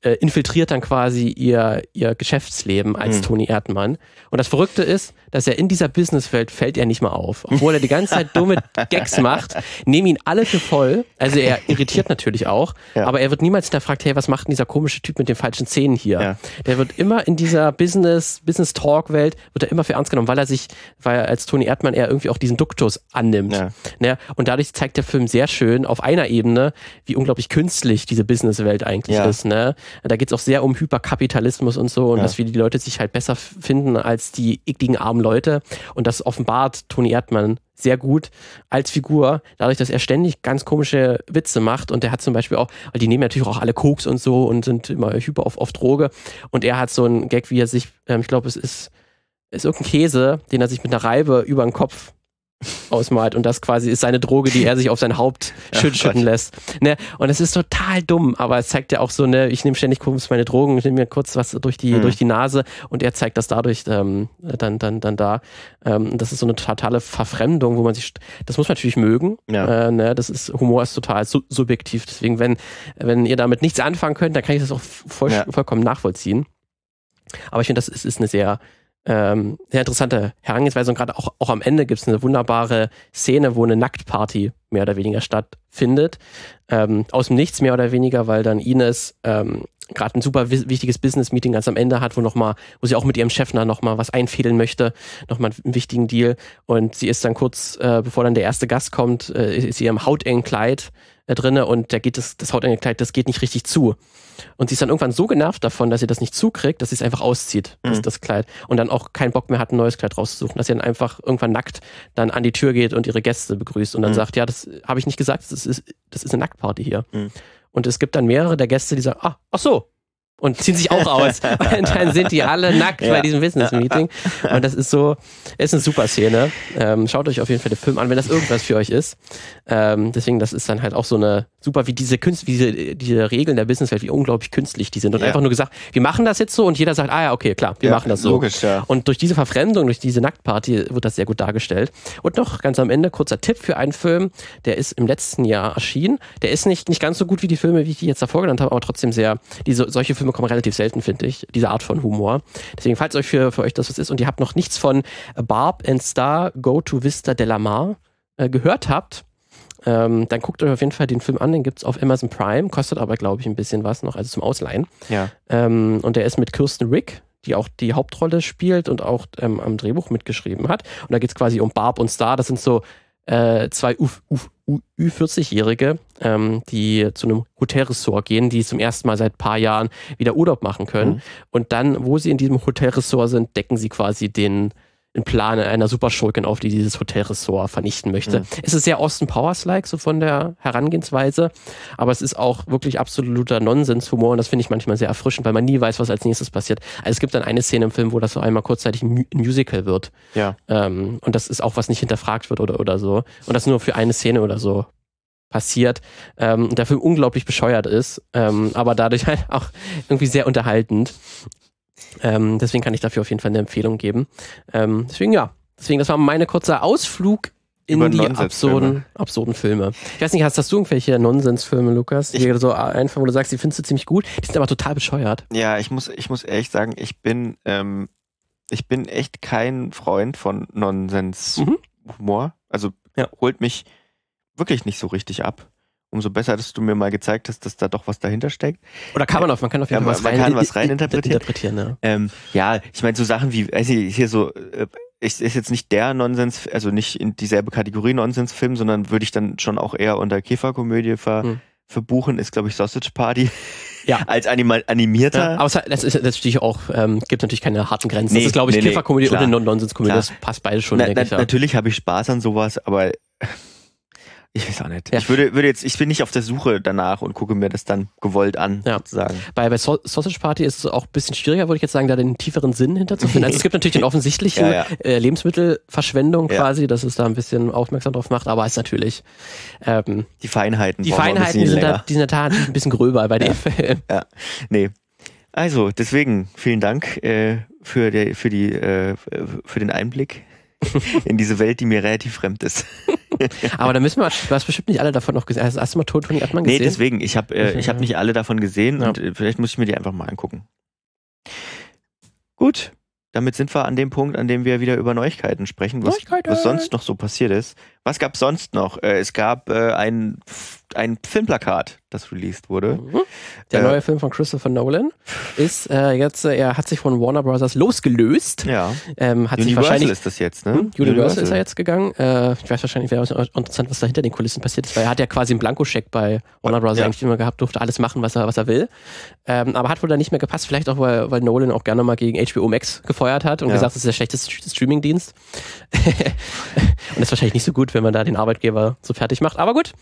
äh, infiltriert dann quasi ihr, ihr Geschäftsleben als
Mhm.
Toni Erdmann. Und das Verrückte ist, dass er in dieser Businesswelt fällt er nicht mal auf. Obwohl er die ganze Zeit dumme Gags macht, nehmen ihn alle für voll. Also er irritiert natürlich auch,
Ja.
aber er wird niemals hinterfragt, hey, was macht denn dieser komische Typ mit den falschen Zähnen hier?
Ja.
Der wird immer in dieser Business, Business Talk Welt, wird er immer für ernst genommen, weil er sich, weil er als Toni Erdmann er irgendwie auch diesen Duktus annimmt.
Ja.
Ne? Und dadurch zeigt der Film sehr schön auf einer Ebene, wie unglaublich künstlich diese Businesswelt eigentlich ist. Ne? Da geht es auch sehr um Hyperkapitalismus und so und
Ja.
dass wie die Leute sich halt besser finden als die ekligen armen Leute. Und das offenbart Toni Erdmann sehr gut als Figur, dadurch, dass er ständig ganz komische Witze macht und der hat zum Beispiel auch, weil die nehmen natürlich auch alle Koks und so und sind immer hyper auf, auf Droge und er hat so einen Gag, wie er sich, ähm, ich glaube, es ist, ist irgendein Käse, den er sich mit einer Reibe über den Kopf ausmalt und das quasi ist seine Droge, die er sich auf sein Haupt
Ach
schüt schütten lässt. Ne? Und es ist total dumm, aber es zeigt ja auch so, ne, ich nehme ständig kurz meine Drogen, ich nehme mir kurz was durch die,
Mhm.
durch die Nase und er zeigt das dadurch ähm, dann, dann, dann da. Ähm, das ist so eine totale Verfremdung, wo man sich, das muss man natürlich mögen.
Ja.
Äh, ne? Das ist, Humor ist total su subjektiv. Deswegen, wenn, wenn ihr damit nichts anfangen könnt, dann kann ich das auch voll,
Ja.
vollkommen nachvollziehen. Aber ich finde, das ist, ist eine sehr, ähm, sehr interessante Herangehensweise und gerade auch, auch am Ende gibt es eine wunderbare Szene, wo eine Nacktparty mehr oder weniger stattfindet. Ähm, aus dem Nichts mehr oder weniger, weil dann Ines ähm, gerade ein super wichtiges Business-Meeting ganz am Ende hat, wo noch mal, wo sie auch mit ihrem Chef noch mal was einfädeln möchte, noch mal einen wichtigen Deal. Und sie ist dann kurz, äh, bevor dann der erste Gast kommt, äh, ist sie im hautengen Kleid äh, drinne und da geht das, das hautenge Kleid, das geht nicht richtig zu. Und sie ist dann irgendwann so genervt davon, dass sie das nicht zukriegt, dass sie es einfach auszieht, das, mhm. das Kleid. Und dann auch keinen Bock mehr hat, ein neues Kleid rauszusuchen. Dass sie dann einfach irgendwann nackt dann an die Tür geht und ihre Gäste begrüßt und dann mhm. sagt, ja, das habe ich nicht gesagt, das ist, das ist eine Nacktparty hier. Mhm. Und es gibt dann mehrere der Gäste, die sagen, ah, ach so, und ziehen sich auch aus. und dann sind die alle nackt ja. bei diesem Business-Meeting. Und das ist so, ist eine super Szene. Ähm, schaut euch auf jeden Fall den Film an, wenn das irgendwas für euch ist. Ähm, deswegen, das ist dann halt auch so eine super, wie diese Künst, wie diese, diese Regeln der Businesswelt, wie unglaublich künstlich die sind. Und ja. einfach nur gesagt, wir machen das jetzt so und jeder sagt, ah ja, okay, klar, wir ja, machen das so. Logisch, ja. Und durch diese Verfremdung, durch diese Nacktparty wird das sehr gut dargestellt. Und noch ganz am Ende kurzer Tipp für einen Film, der ist im letzten Jahr erschienen. Der ist nicht, nicht ganz so gut wie die Filme, wie ich die jetzt davor genannt habe, aber trotzdem sehr, diese, solche Filme kommen relativ selten, finde ich, diese Art von Humor. Deswegen, falls euch für, für euch das was ist und ihr habt noch nichts von Barb and Star Go to Vista de la Mar äh, gehört habt, ähm, dann guckt euch auf jeden Fall den Film an, den gibt es auf Amazon Prime, kostet aber, glaube ich, ein bisschen was noch, also zum Ausleihen.
Ja.
Ähm, und der ist mit Kirsten Rick, die auch die Hauptrolle spielt und auch ähm, am Drehbuch mitgeschrieben hat. Und da geht es quasi um Barb und Star, das sind so äh, zwei U, U, U, Ü40-Jährige, ähm, die zu einem Hotelressort gehen, die zum ersten Mal seit ein paar Jahren wieder Urlaub machen können. Mhm. Und dann, wo sie in diesem Hotelressort sind, decken sie quasi den einen Plan einer Superschurkin auf, die dieses Hotelressort vernichten möchte. Mhm. Es ist sehr Austin Powers-like, so von der Herangehensweise, aber es ist auch wirklich absoluter Nonsenshumor und das finde ich manchmal sehr erfrischend, weil man nie weiß, was als nächstes passiert. Also es gibt dann eine Szene im Film, wo das so einmal kurzzeitig ein Musical wird.
Ja.
Ähm, und das ist auch, was nicht hinterfragt wird oder, oder so. Und das nur für eine Szene oder so passiert. Ähm, der Film unglaublich bescheuert ist, ähm, aber dadurch halt auch irgendwie sehr unterhaltend. Ähm, deswegen kann ich dafür auf jeden Fall eine Empfehlung geben. Ähm, deswegen ja, deswegen, das war meine kurze Ausflug in die absurden, absurden Filme. Ich weiß nicht, hast, hast du irgendwelche Nonsensfilme, Lukas? Die so einfach, wo du sagst, die findest du ziemlich gut, die sind aber total bescheuert.
Ja, ich muss, ich muss ehrlich sagen, ich bin, ähm, ich bin echt kein Freund von Nonsens-Humor. Mhm. Also ja. holt mich wirklich nicht so richtig ab umso besser, dass du mir mal gezeigt hast, dass da doch was dahinter steckt.
Oder kann man auf, man kann auf jeden
Fall ja, was man rein, kann was rein interpretieren. interpretieren
ja.
Ähm, ja, ich meine so Sachen wie, weiß ich, hier so, äh, ist, ist jetzt nicht der Nonsens, also nicht in dieselbe Kategorie Nonsensfilm, sondern würde ich dann schon auch eher unter Käferkomödie ver, hm. verbuchen, ist glaube ich Sausage Party.
Ja.
Als animal, animierter.
Ja, aber das ist natürlich auch, ähm, gibt natürlich keine harten Grenzen. Nee, das ist, glaube ich, nee, Käferkomödie nee, und eine Nonsenskomödie. Das passt beides schon,
na, na, ich. Ja. Natürlich habe ich Spaß an sowas, aber ich weiß auch nicht. Ja. Ich würde, würde jetzt, ich bin nicht auf der Suche danach und gucke mir das dann gewollt an,
ja. sozusagen. Bei, bei Sausage Party ist es auch ein bisschen schwieriger, würde ich jetzt sagen, da den tieferen Sinn hinterzufinden. Also es gibt natürlich den offensichtlichen ja, äh, Lebensmittelverschwendung quasi, dass es da ein bisschen aufmerksam drauf macht, aber es ist natürlich ähm,
die Feinheiten.
Die Feinheiten, die sind, da, die sind da ein bisschen gröber bei dem
Film. Ja, nee. Also, deswegen vielen Dank äh, für, der, für, die, äh, für den Einblick in diese Welt, die mir relativ fremd ist.
Aber da müssen wir, du hast bestimmt nicht alle davon noch gesehen. Hast, du mal Tod von Erdmann gesehen?
Nee, deswegen. Ich habe äh, hab nicht alle davon gesehen ja. und äh, vielleicht muss ich mir die einfach mal angucken. Gut, damit sind wir an dem Punkt, an dem wir wieder über Neuigkeiten sprechen, was, Neuigkeiten. was sonst noch so passiert ist. Was gab sonst noch? Äh, es gab äh, ein, ein Filmplakat, das released wurde. Mhm.
Der äh, neue Film von Christopher Nolan ist äh, jetzt, äh, er hat sich von Warner Bros. losgelöst.
Ja.
Ähm, hat
Universal
sich wahrscheinlich,
ist das jetzt, ne?
Hm? Universal, Universal, ist er jetzt gegangen. Äh, ich weiß wahrscheinlich, wäre interessant, was da hinter den Kulissen passiert ist, weil er hat ja quasi einen Blankoscheck bei Warner Bros. Ja. eigentlich immer gehabt, durfte alles machen, was er, was er will. Ähm, aber hat wohl da nicht mehr gepasst, vielleicht auch, weil, weil Nolan auch gerne mal gegen HBO Max gefeuert hat und ja. gesagt, das ist der schlechteste Streamingdienst. und ist wahrscheinlich nicht so gut, wenn man da den Arbeitgeber so fertig macht. Aber gut,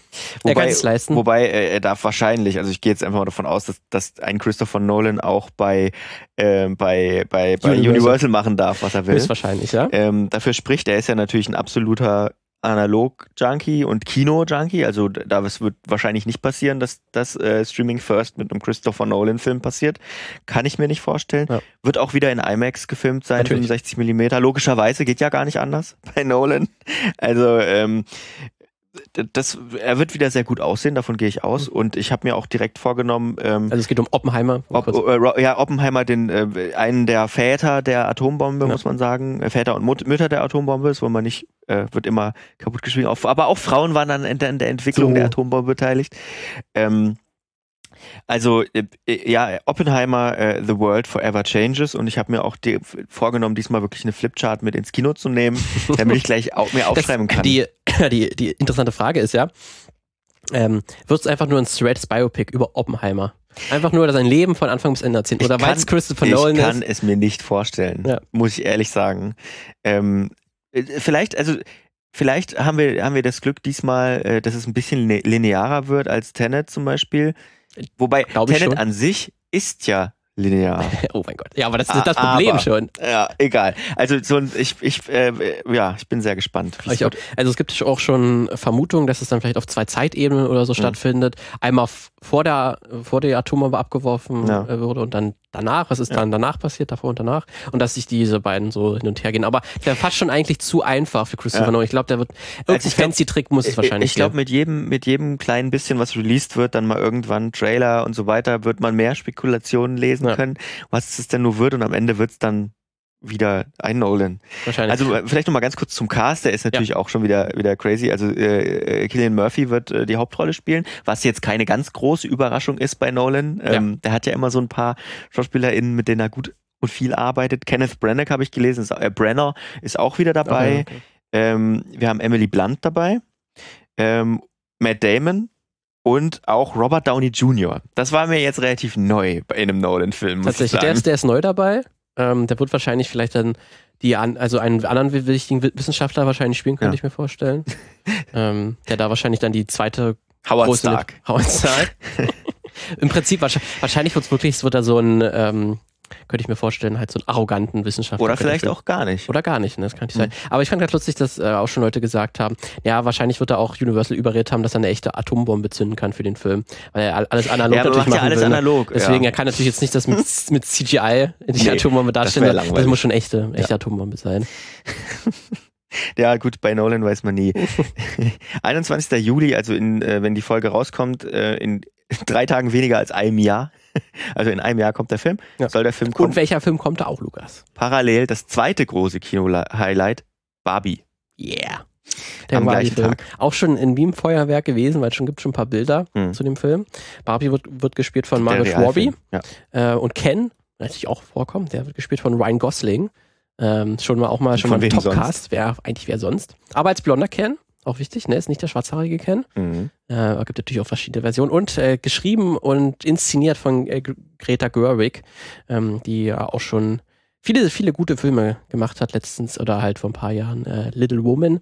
wobei, er kann es leisten. Wobei äh, er darf wahrscheinlich, also ich gehe jetzt einfach mal davon aus, dass, dass ein Christopher Nolan auch bei, äh, bei, bei, bei Universal. Universal. machen darf, was er will.
Ist wahrscheinlich, ja.
Ähm, dafür spricht, er ist ja natürlich ein absoluter Analog-Junkie und Kino-Junkie. Also da wird wahrscheinlich nicht passieren, dass das äh, Streaming First mit einem Christopher Nolan-Film passiert. Kann ich mir nicht vorstellen. Ja. Wird auch wieder in IMAX gefilmt sein, Natürlich. 65 Millimeter. Logischerweise geht ja gar nicht anders bei Nolan. Also ähm, das, er wird wieder sehr gut aussehen, davon gehe ich aus. Mhm. Und ich habe mir auch direkt vorgenommen.
Ähm, also es geht um Oppenheimer.
Ob, äh, ja, Oppenheimer, den äh, einen der Väter der Atombombe, ja. muss man sagen. Äh, Väter und Mut Mütter der Atombombe, das wollen wir nicht, äh, wird immer kaputt geschrieben. Aber auch Frauen waren dann in der, in der Entwicklung so. der Atombombe beteiligt. Ähm, also äh, äh, ja, Oppenheimer, äh, The World Forever Changes und ich habe mir auch die, vorgenommen, diesmal wirklich eine Flipchart mit ins Kino zu nehmen, damit ich gleich auch, mir aufschreiben das, kann.
Die, die, die interessante Frage ist ja, ähm, wird es einfach nur ein Threads Biopic über Oppenheimer? Einfach nur sein Leben von Anfang bis Ende erzählen. Oder weil es Christopher Nolan
ist? Ich kann es mir nicht vorstellen, ja. muss ich ehrlich sagen. Ähm, äh, vielleicht, also vielleicht haben wir, haben wir das Glück diesmal, äh, dass es ein bisschen linearer wird als Tenet zum Beispiel. Wobei Tenet an sich ist ja linear.
oh mein Gott. Ja, aber das ist das Problem aber, schon.
Ja, egal. Also so ein, ich, ich, äh, ja, ich bin sehr gespannt.
Ich auch, also es gibt auch schon Vermutungen, dass es dann vielleicht auf zwei Zeitebenen oder so mhm. stattfindet. Einmal vor der, vor der Atombombe abgeworfen ja. Äh, wurde und dann danach, was ist ja. dann danach passiert, davor und danach. Und dass sich diese beiden so hin und her gehen. Aber der fast schon eigentlich zu einfach für Christopher ja. Nolan. Ich glaube, der wird
ich fancy Trick muss es wahrscheinlich Ich glaube, mit jedem, mit jedem kleinen bisschen, was released wird, dann mal irgendwann Trailer und so weiter, wird man mehr Spekulationen lesen ja. können, was es denn nur wird und am Ende wird es dann wieder ein Nolan. Wahrscheinlich. Also äh, vielleicht noch mal ganz kurz zum Cast, der ist natürlich ja. auch schon wieder wieder crazy. Also äh, Killian Murphy wird äh, die Hauptrolle spielen, was jetzt keine ganz große Überraschung ist bei Nolan. Ähm, ja. Der hat ja immer so ein paar SchauspielerInnen, mit denen er gut und viel arbeitet. Kenneth Branagh habe ich gelesen, ist, äh, Brenner ist auch wieder dabei. Okay, okay. Ähm, wir haben Emily Blunt dabei, ähm, Matt Damon, und auch Robert Downey Jr. Das war mir jetzt relativ neu bei einem Nolan-Film.
Tatsächlich, der ist, der ist neu dabei. Ähm, der wird wahrscheinlich vielleicht dann die an, also einen anderen wichtigen Wissenschaftler wahrscheinlich spielen, könnte ja. ich mir vorstellen. ähm, der da wahrscheinlich dann die zweite
Howard Stark.
Howard Stark. Im Prinzip wahrscheinlich, wahrscheinlich wird es wirklich, es wird da so ein ähm, könnte ich mir vorstellen, halt so einen arroganten Wissenschaftler.
Oder vielleicht auch gar nicht.
Oder gar nicht, ne? das kann nicht mhm. sein. Aber ich fand gerade lustig, dass äh, auch schon Leute gesagt haben, ja, wahrscheinlich wird er auch Universal überredet haben, dass er eine echte Atombombe zünden kann für den Film. Weil er alles analog ja, natürlich machen ja alles will. Ne?
analog.
Deswegen, ja. er kann natürlich jetzt nicht das mit, mit CGI in die nee, Atombombe darstellen. Das, das, muss schon echte, echte ja. Atombombe sein.
Ja, gut, bei Nolan weiß man nie. 21. Juli, also in, äh, wenn die Folge rauskommt, äh, in drei Tagen weniger als einem Jahr, Also in einem Jahr kommt der Film. Ja. Soll der Film kommen?
Und welcher Film kommt da auch, Lukas?
Parallel das zweite große Kino-Highlight, Barbie.
Yeah. Der Am gleichen Film. Tag. Auch schon in Wien Feuerwerk gewesen, weil es schon gibt schon ein paar Bilder hm. zu dem Film. Barbie wird, wird gespielt von Margot Robbie. Ja. Äh, und Ken, natürlich auch vorkommt, der wird gespielt von Ryan Gosling. Ähm, schon mal auch mal schon von mal ein Topcast, wer eigentlich wer sonst. Aber als blonder Ken auch wichtig, ne? Ist nicht der schwarzhaarige Ken. Mhm. Äh, gibt natürlich auch verschiedene Versionen. Und äh, geschrieben und inszeniert von äh, Greta Gerwig, ähm, die ja auch schon viele, viele gute Filme gemacht hat, letztens oder halt vor ein paar Jahren äh, Little Woman.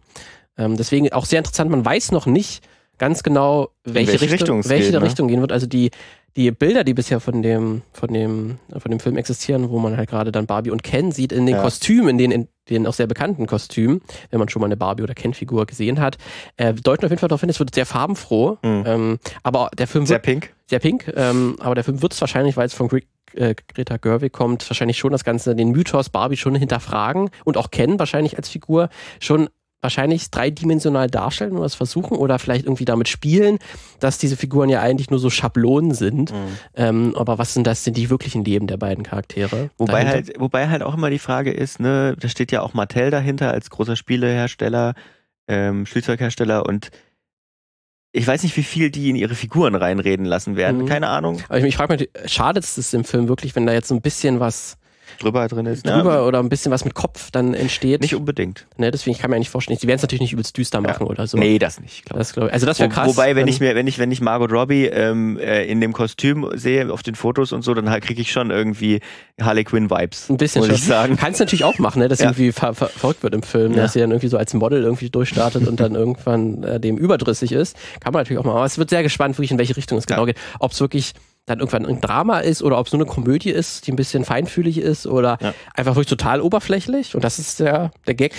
Ähm, deswegen auch sehr interessant, man weiß noch nicht ganz genau, welche, welche Richtung, Richtung, welche geht, ne? Richtung gehen wird. Also die, die Bilder, die bisher von dem, von dem, von dem Film existieren, wo man halt gerade dann Barbie und Ken sieht, in den ja. Kostümen, in den, in den auch sehr bekannten Kostümen, wenn man schon mal eine Barbie- oder Ken-Figur gesehen hat, äh, deuten auf jeden Fall darauf hin, es wird sehr farbenfroh. Mhm. Ähm, aber der Film
sehr pink.
Sehr pink. Ähm, aber der Film wird es wahrscheinlich, weil es von Gre äh, Greta Gerwig kommt, wahrscheinlich schon das Ganze, den Mythos Barbie schon hinterfragen und auch Ken wahrscheinlich als Figur schon wahrscheinlich dreidimensional darstellen oder es versuchen oder vielleicht irgendwie damit spielen, dass diese Figuren ja eigentlich nur so Schablonen sind. Mhm. Ähm, aber was sind das denn die wirklichen Leben der beiden Charaktere?
Wobei halt, wobei halt auch immer die Frage ist, ne, da steht ja auch Mattel dahinter als großer Spielehersteller, ähm, Spielzeughersteller und ich weiß nicht, wie viel die in ihre Figuren reinreden lassen werden. Mhm. Keine Ahnung.
Aber ich, ich frage mich, schadet es im Film wirklich, wenn da jetzt so ein bisschen was
drüber drin ist.
Drüber ja. oder ein bisschen was mit Kopf dann entsteht.
Nicht unbedingt.
Ne, deswegen kann man ja nicht vorstellen. Sie werden es natürlich nicht übelst düster machen ja. oder so.
Nee, das nicht.
Glaub. Das glaub ich. Also das wäre krass.
Wobei, wenn ich mir, wenn ich, wenn ich Margot Robbie ähm, äh, in dem Kostüm sehe auf den Fotos und so, dann kriege ich schon irgendwie Harley Quinn Vibes.
Ein bisschen muss schon. ich sagen. Kannst natürlich auch machen, ne, dass ja. irgendwie ver ver verrückt wird im Film, ja. dass sie dann irgendwie so als Model irgendwie durchstartet und dann irgendwann äh, dem überdrüssig ist. Kann man natürlich auch machen. Aber es wird sehr gespannt, wirklich in welche Richtung es genau geht. Ob es wirklich dann irgendwann ein Drama ist oder ob es nur eine Komödie ist, die ein bisschen feinfühlig ist oder ja. einfach wirklich total oberflächlich. Und das ist der, der Gag.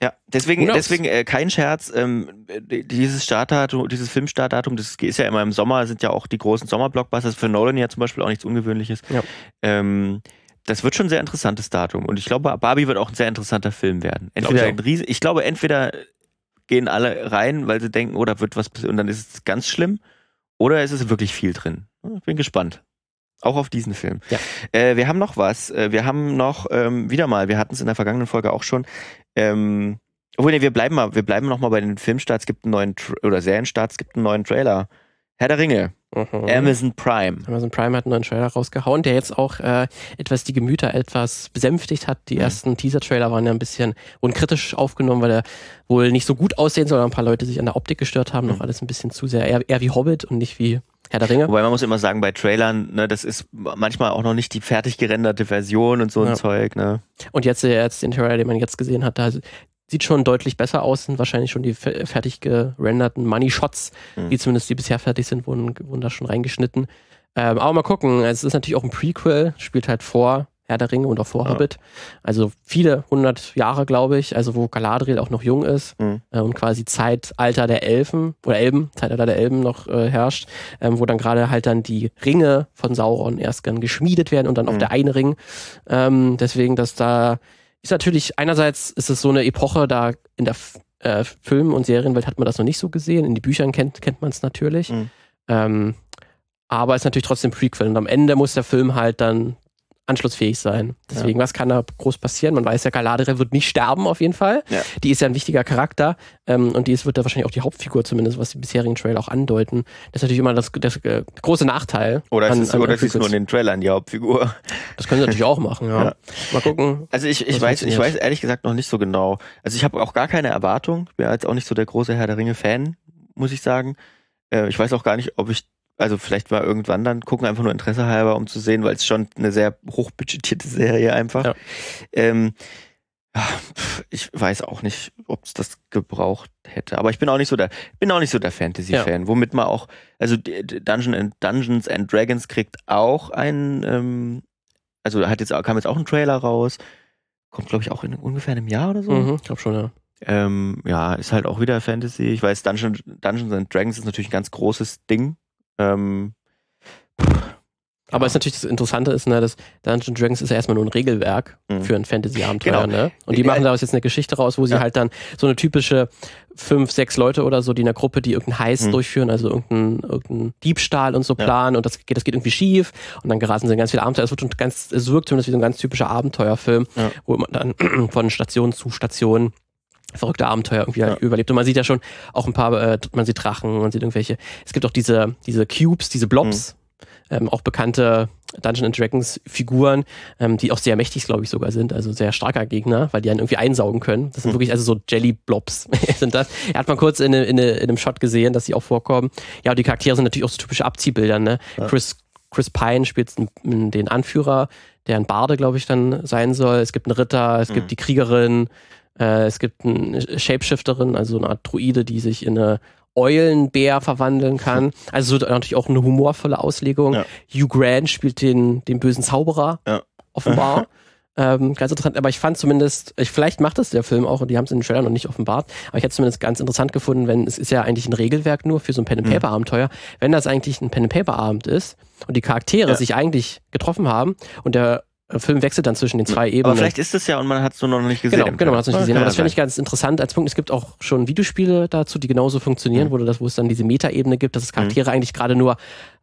Ja, deswegen, deswegen äh, kein Scherz, ähm, dieses Startdatum, dieses Filmstartdatum, das ist ja immer im Sommer, sind ja auch die großen Sommerblockbusters für Nolan ja zum Beispiel auch nichts Ungewöhnliches. Ja. Ähm, das wird schon ein sehr interessantes Datum. Und ich glaube, Barbie wird auch ein sehr interessanter Film werden. Entweder ein Riesen, ich glaube, entweder gehen alle rein, weil sie denken, oh, da wird was passieren und dann ist es ganz schlimm. Oder ist es wirklich viel drin? Ich bin gespannt. Auch auf diesen Film.
Ja.
Äh, wir haben noch was. Äh, wir haben noch ähm, wieder mal, wir hatten es in der vergangenen Folge auch schon. Ähm, obwohl, nee, wir bleiben mal, wir bleiben noch mal bei den Filmstarts. Es gibt einen neuen Tra oder Serienstarts. Es gibt einen neuen Trailer. Herr der Ringe.
Mhm.
Amazon Prime.
Amazon Prime hat einen neuen Trailer rausgehauen, der jetzt auch äh, etwas die Gemüter etwas besänftigt hat. Die
Mhm.
ersten Teaser-Trailer waren ja ein bisschen wurden kritisch aufgenommen, weil er wohl nicht so gut aussehen soll. Ein paar Leute sich an der Optik gestört haben. Noch
Mhm.
alles ein bisschen zu sehr, eher, eher wie Hobbit und nicht wie Herr der Ringe.
Wobei man muss immer sagen, bei Trailern, ne, das ist manchmal auch noch nicht die fertig gerenderte Version und so
Ja.
ein Zeug, ne?
Und jetzt, jetzt den Trailer, den man jetzt gesehen hat, da sieht schon deutlich besser aus, sind wahrscheinlich schon die fe- fertig gerenderten Money Shots,
Mhm.
die zumindest die bisher fertig sind, wurden, wurden da schon reingeschnitten. Ähm, aber mal gucken, es ist natürlich auch ein Prequel, spielt halt vor Herr der Ringe und auch vor
Ja.
Hobbit. Also viele hundert Jahre, glaube ich, also wo Galadriel auch noch jung ist
Mhm.
äh, und quasi Zeitalter der Elfen oder Elben, Zeitalter der Elben noch äh, herrscht, ähm, wo dann gerade halt dann die Ringe von Sauron erst dann geschmiedet werden und dann auch
Mhm.
der eine Ring. Ähm, deswegen, dass da ist natürlich, einerseits ist es so eine Epoche, da in der äh, Film- und Serienwelt hat man das noch nicht so gesehen. In den Büchern kennt, kennt man es natürlich.
Mhm.
Ähm, aber es ist natürlich trotzdem Prequel. Und am Ende muss der Film halt dann anschlussfähig sein. Deswegen, was kann da groß passieren? Man weiß ja, Galadriel wird nicht sterben auf jeden Fall.
Ja.
Die ist ja ein wichtiger Charakter ähm, und die ist, wird da wahrscheinlich auch die Hauptfigur zumindest, was die bisherigen Trailer auch andeuten. Das ist natürlich immer das, das äh, große Nachteil.
Oder
an-
es ist,
an-
oder
an
ist nur in den Trailern die Hauptfigur.
Das können sie natürlich auch machen, ja.
Ja.
Mal gucken.
Also ich, ich weiß, ich weiß ehrlich gesagt noch nicht so genau. Also ich habe auch gar keine Erwartung. Bin jetzt auch nicht so der große Herr der Ringe-Fan, muss ich sagen. Äh, ich weiß auch gar nicht, ob ich, also vielleicht mal irgendwann dann gucken, einfach nur Interesse halber, um zu sehen, weil es schon eine sehr hochbudgetierte Serie einfach.
Ja.
Ähm, ja, pf, ich weiß auch nicht, ob es das gebraucht hätte. Aber ich bin auch nicht so der, bin auch nicht so der Fantasy-Fan, womit man auch, also Dungeon and, Dungeons and Dragons kriegt auch einen, ähm, also hat jetzt, kam jetzt auch ein Trailer raus. Kommt, glaube ich, auch in ungefähr einem Jahr oder so.
Mhm, ich glaube schon, ja.
Ähm, ja, ist halt auch wieder Fantasy. Ich weiß, Dungeon, Dungeons and Dragons ist natürlich ein ganz großes Ding. Ähm,
Aber
ja.
ist natürlich das Interessante ist, ne, dass Dungeons Dragons ist ja erstmal nur ein Regelwerk
Mhm.
für ein Fantasy-Abenteuer,
Genau.
ne? Und die
Ja.
machen daraus jetzt eine Geschichte raus, wo sie
Ja.
halt dann so eine typische fünf, sechs Leute oder so, die in der Gruppe, die irgendeinen Heist
Mhm.
durchführen, also irgendeinen irgendein Diebstahl und so
Ja.
planen und das geht, das geht irgendwie schief und dann geraten sie in ganz viele Abenteuer. Es wird schon ganz, es wirkt zumindest wie so ein ganz typischer Abenteuerfilm,
Ja.
wo man dann von Station zu Station verrückte Abenteuer irgendwie halt
Ja.
überlebt. Und man sieht ja schon auch ein paar, äh, man sieht Drachen, man sieht irgendwelche, es gibt auch diese, diese Cubes, diese Blobs,
Mhm.
ähm, auch bekannte Dungeons and Dragons Figuren, ähm, die auch sehr mächtig, glaube ich, sogar sind, also sehr starker Gegner, weil die einen irgendwie einsaugen können. Das sind
Mhm.
wirklich also so Jelly-Blobs sind das. Er hat mal kurz in, in, in einem Shot gesehen, dass die auch vorkommen. Ja, und die Charaktere sind natürlich auch so typische Abziehbilder, ne?
Ja.
Chris, Chris Pine spielt den Anführer, der ein Barde, glaube ich, dann sein soll. Es gibt einen Ritter, es gibt
Mhm.
die Kriegerin, äh, es gibt eine Shapeshifterin, also eine Art Druide, die sich in eine Eulenbär verwandeln kann. Also so natürlich auch eine humorvolle Auslegung.
Ja.
Hugh Grant spielt den, den bösen Zauberer,
Ja.
offenbar. ähm, ganz interessant, aber ich fand zumindest, ich, vielleicht macht das der Film auch und die haben es in den Trailer noch nicht offenbart, aber ich hätte es zumindest ganz interessant gefunden, wenn es ist ja eigentlich ein Regelwerk nur für so ein Pen-and-Paper-Abenteuer, wenn das eigentlich ein Pen-and-Paper-Abend ist und die Charaktere
Ja.
sich eigentlich getroffen haben und der Film wechselt dann zwischen den zwei Ebenen.
aber vielleicht ist es ja und man hat es nur noch nicht gesehen.
Genau, genau, man hat es nicht
Ja,
gesehen. Aber das finde ich ganz interessant als Punkt. Es gibt auch schon Videospiele dazu, die genauso funktionieren,
Mhm.
wo, das, wo es dann diese Metaebene gibt, dass es Charaktere eigentlich gerade nur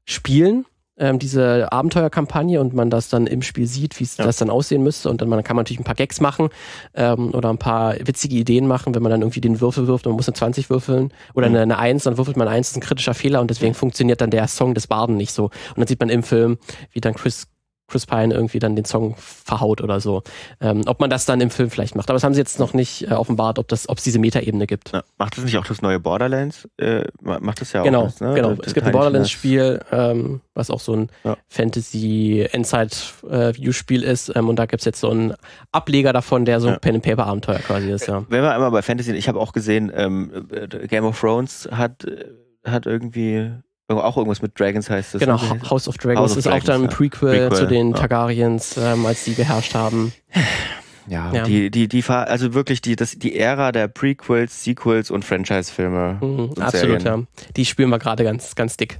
spielen, ähm, diese Abenteuerkampagne und man das dann im Spiel sieht, wie es
Ja.
das dann aussehen müsste. Und dann man, kann man natürlich ein paar Gags machen ähm, oder ein paar witzige Ideen machen, wenn man dann irgendwie den Würfel wirft und man muss eine 20 würfeln oder
Mhm.
eine, eine 1, dann würfelt man eine 1, das ist ein kritischer Fehler und deswegen funktioniert dann der Song des Barden nicht so. Und dann sieht man im Film, wie dann Chris Chris Pine irgendwie dann den Song verhaut oder so. Ähm, ob man das dann im Film vielleicht macht. Aber das haben sie jetzt noch nicht äh, offenbart, ob das, ob es diese Metaebene gibt.
Ja, macht das nicht auch das neue Borderlands? Äh, ma- macht das ja
genau,
auch. das, ne?
genau.
Das
Es gibt ein Borderlands-Spiel, ähm, was auch so ein
Ja.
Fantasy-Endzeit-Videospiel ist. Ähm, und da gibt es jetzt so einen Ableger davon, der so ein
Ja.
Pen-and-Paper-Abenteuer quasi ist, ja.
Wenn wir einmal bei Fantasy, ich habe auch gesehen, ähm, äh, Game of Thrones hat, äh, hat irgendwie auch irgendwas mit Dragons heißt das.
Genau, House of Dragons
House of
ist auch dann ein
Dragons, ja.
Prequel,
Prequel,
zu den
ja.
Targaryens, ähm, als die geherrscht haben.
Ja,
Ja.
die, die, die, also wirklich die, das, die Ära der Prequels, Sequels und Franchise-Filme.
Mhm, absolut,
Serien.
ja. Die spüren wir gerade ganz, ganz dick.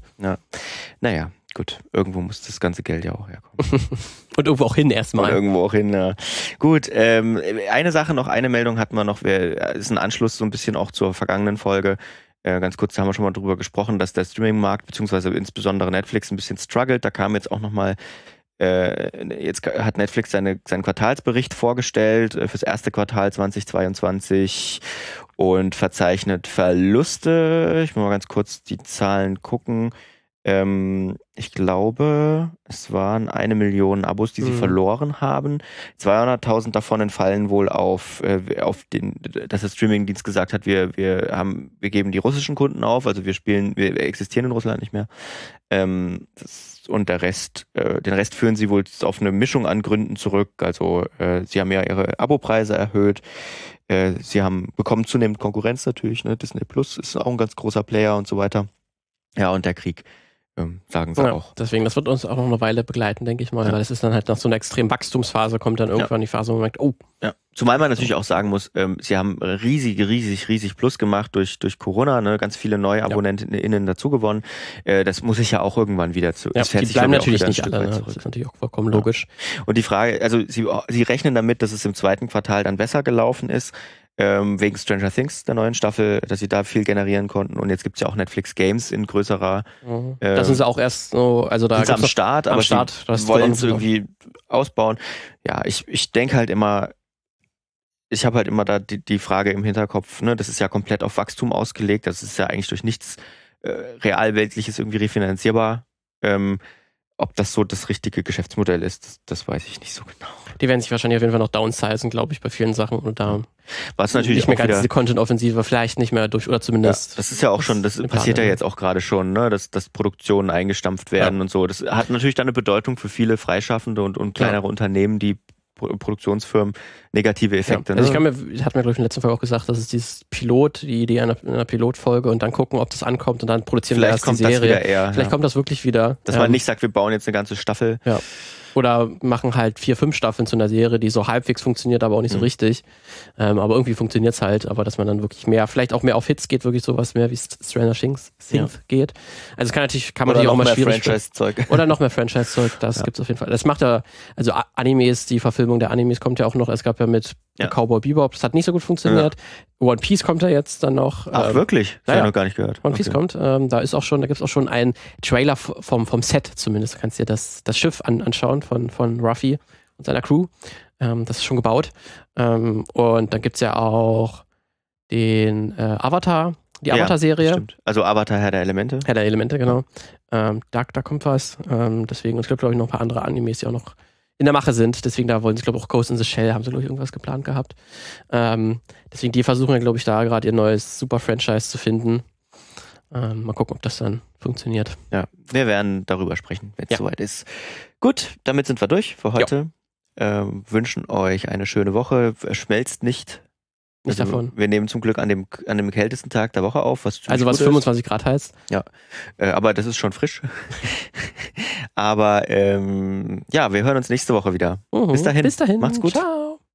Naja, Gut, irgendwo muss das ganze Geld ja auch herkommen.
Und irgendwo auch hin erstmal.
Und irgendwo auch hin, ja. Gut, ähm, eine Sache noch, eine Meldung hatten wir noch, wir, ist ein Anschluss so ein bisschen auch zur vergangenen Folge. Äh, ganz kurz, da haben wir schon mal drüber gesprochen, dass der Streaming-Markt, beziehungsweise insbesondere Netflix ein bisschen struggelt. Da kam jetzt auch nochmal äh, jetzt hat Netflix seine, seinen Quartalsbericht vorgestellt äh, fürs erste Quartal 2022 und verzeichnet Verluste. Ich muss mal ganz kurz die Zahlen gucken. Ähm, ich glaube, es waren eine Million Abos, die sie mhm. verloren haben. 200.000 davon entfallen wohl auf, äh, auf den, dass der Streamingdienst gesagt hat, wir, wir haben, wir geben die russischen Kunden auf, also wir spielen, wir existieren in Russland nicht mehr. Ähm, das, und der Rest, äh, den Rest führen sie wohl auf eine Mischung an Gründen zurück. Also äh, sie haben ja ihre Abopreise erhöht. Äh, sie haben bekommen zunehmend Konkurrenz natürlich. Ne? Disney Plus ist auch ein ganz großer Player und so weiter. Ja, und der Krieg ähm, sagen sie ja, auch.
Deswegen, das wird uns auch noch eine Weile begleiten, denke ich mal, ja. weil es ist dann halt nach so einer extremen Wachstumsphase, kommt dann irgendwann ja. die Phase, wo man merkt, oh.
Ja. Zumal man natürlich auch sagen muss, ähm, sie haben riesig, riesig, riesig Plus gemacht durch, durch Corona, ne? ganz viele neue AbonnentInnen dazu gewonnen. Äh, das muss ich ja auch irgendwann wieder zu.
Ja, die bleiben natürlich nicht alle, ne? das ist natürlich auch vollkommen logisch.
Und die Frage, also sie, sie rechnen damit, dass es im zweiten Quartal dann besser gelaufen ist ähm, wegen Stranger Things, der neuen Staffel, dass sie da viel generieren konnten. Und jetzt gibt's ja auch Netflix Games in größerer.
Mhm. Äh, das sie auch erst so, also da
am Start, am aber Start, wollen es irgendwie ausbauen. Ja, ich, ich denke halt immer, ich habe halt immer da die, die Frage im Hinterkopf, ne, das ist ja komplett auf Wachstum ausgelegt, das ist ja eigentlich durch nichts äh, realweltliches irgendwie refinanzierbar. Ähm, ob das so das richtige Geschäftsmodell ist, das, das, weiß ich nicht so genau.
Die werden sich wahrscheinlich auf jeden Fall noch downsizen, glaube ich, bei vielen Sachen und da
was natürlich
nicht mehr ganz diese Content-Offensive vielleicht nicht mehr durch oder zumindest.
Ja, das ist ja auch schon, das passiert ja jetzt auch gerade schon, ne, dass, dass Produktionen eingestampft werden ja. und so. Das hat natürlich dann eine Bedeutung für viele Freischaffende und, und kleinere. Unternehmen, die Produktionsfirmen negative Effekte.
Ja. Also ich ne? kann mir, hat mir glaube ich in der letzten Folge auch gesagt, dass es dieses Pilot, die Idee einer, einer Pilotfolge und dann gucken, ob das ankommt und dann produzieren
Vielleicht wir erst die Serie. Eher,
Vielleicht ja. kommt das wirklich wieder.
Dass ähm, man nicht sagt, wir bauen jetzt eine ganze Staffel.
Ja. Oder machen halt vier, fünf Staffeln zu einer Serie, die so halbwegs funktioniert, aber auch nicht mhm. so richtig. Ähm, aber irgendwie funktioniert es halt, aber dass man dann wirklich mehr, vielleicht auch mehr auf Hits geht, wirklich sowas mehr wie Stranger Things, Things ja. geht. Also es kann natürlich, kann man
Oder
natürlich auch
mal schwierig. Franchise-Zeug.
Oder noch mehr Franchise-Zeug, das ja. gibt's auf jeden Fall. Das macht ja, also Animes, die Verfilmung der Animes kommt ja auch noch, es gab ja mit ja. Cowboy Bebop, das hat nicht so gut funktioniert. One Piece kommt ja jetzt dann noch.
Ach, ähm, wirklich? Das ja, habe ich noch gar nicht gehört.
One Piece kommt, ähm, da ist auch schon, da gibt's auch schon einen Trailer vom, vom Set zumindest. Du kannst dir das, das Schiff an, anschauen von, von Ruffy und seiner Crew. Ähm, das ist schon gebaut. Ähm, und dann gibt's ja auch den äh, Avatar, die Avatar-Serie. Ja,
also Avatar Herr der Elemente.
Herr der Elemente, genau. Ähm, da, da kommt was. Ähm, deswegen, und es gibt, glaube ich, noch ein paar andere Animes, die auch noch in der Mache sind. Deswegen, da wollen sie, glaube ich, auch Ghost in the Shell, haben sie, glaube ich, irgendwas geplant gehabt. Ähm, deswegen, die versuchen ja, glaube ich, da gerade ihr neues Super-Franchise zu finden. Ähm, mal gucken, ob das dann funktioniert.
Ja, wir werden darüber sprechen, wenn es ja. soweit ist. Gut, damit sind wir durch für heute. Ähm, wünschen euch eine schöne Woche. Schmelzt nicht
nicht also, davon.
Wir nehmen zum Glück an dem, an dem kältesten Tag der Woche auf. Was
also was 25 Grad heißt?
Ja, äh, aber das ist schon frisch. aber ähm, ja, wir hören uns nächste Woche wieder.
Uh Bis dahin. Bis dahin. Macht's gut. Ciao.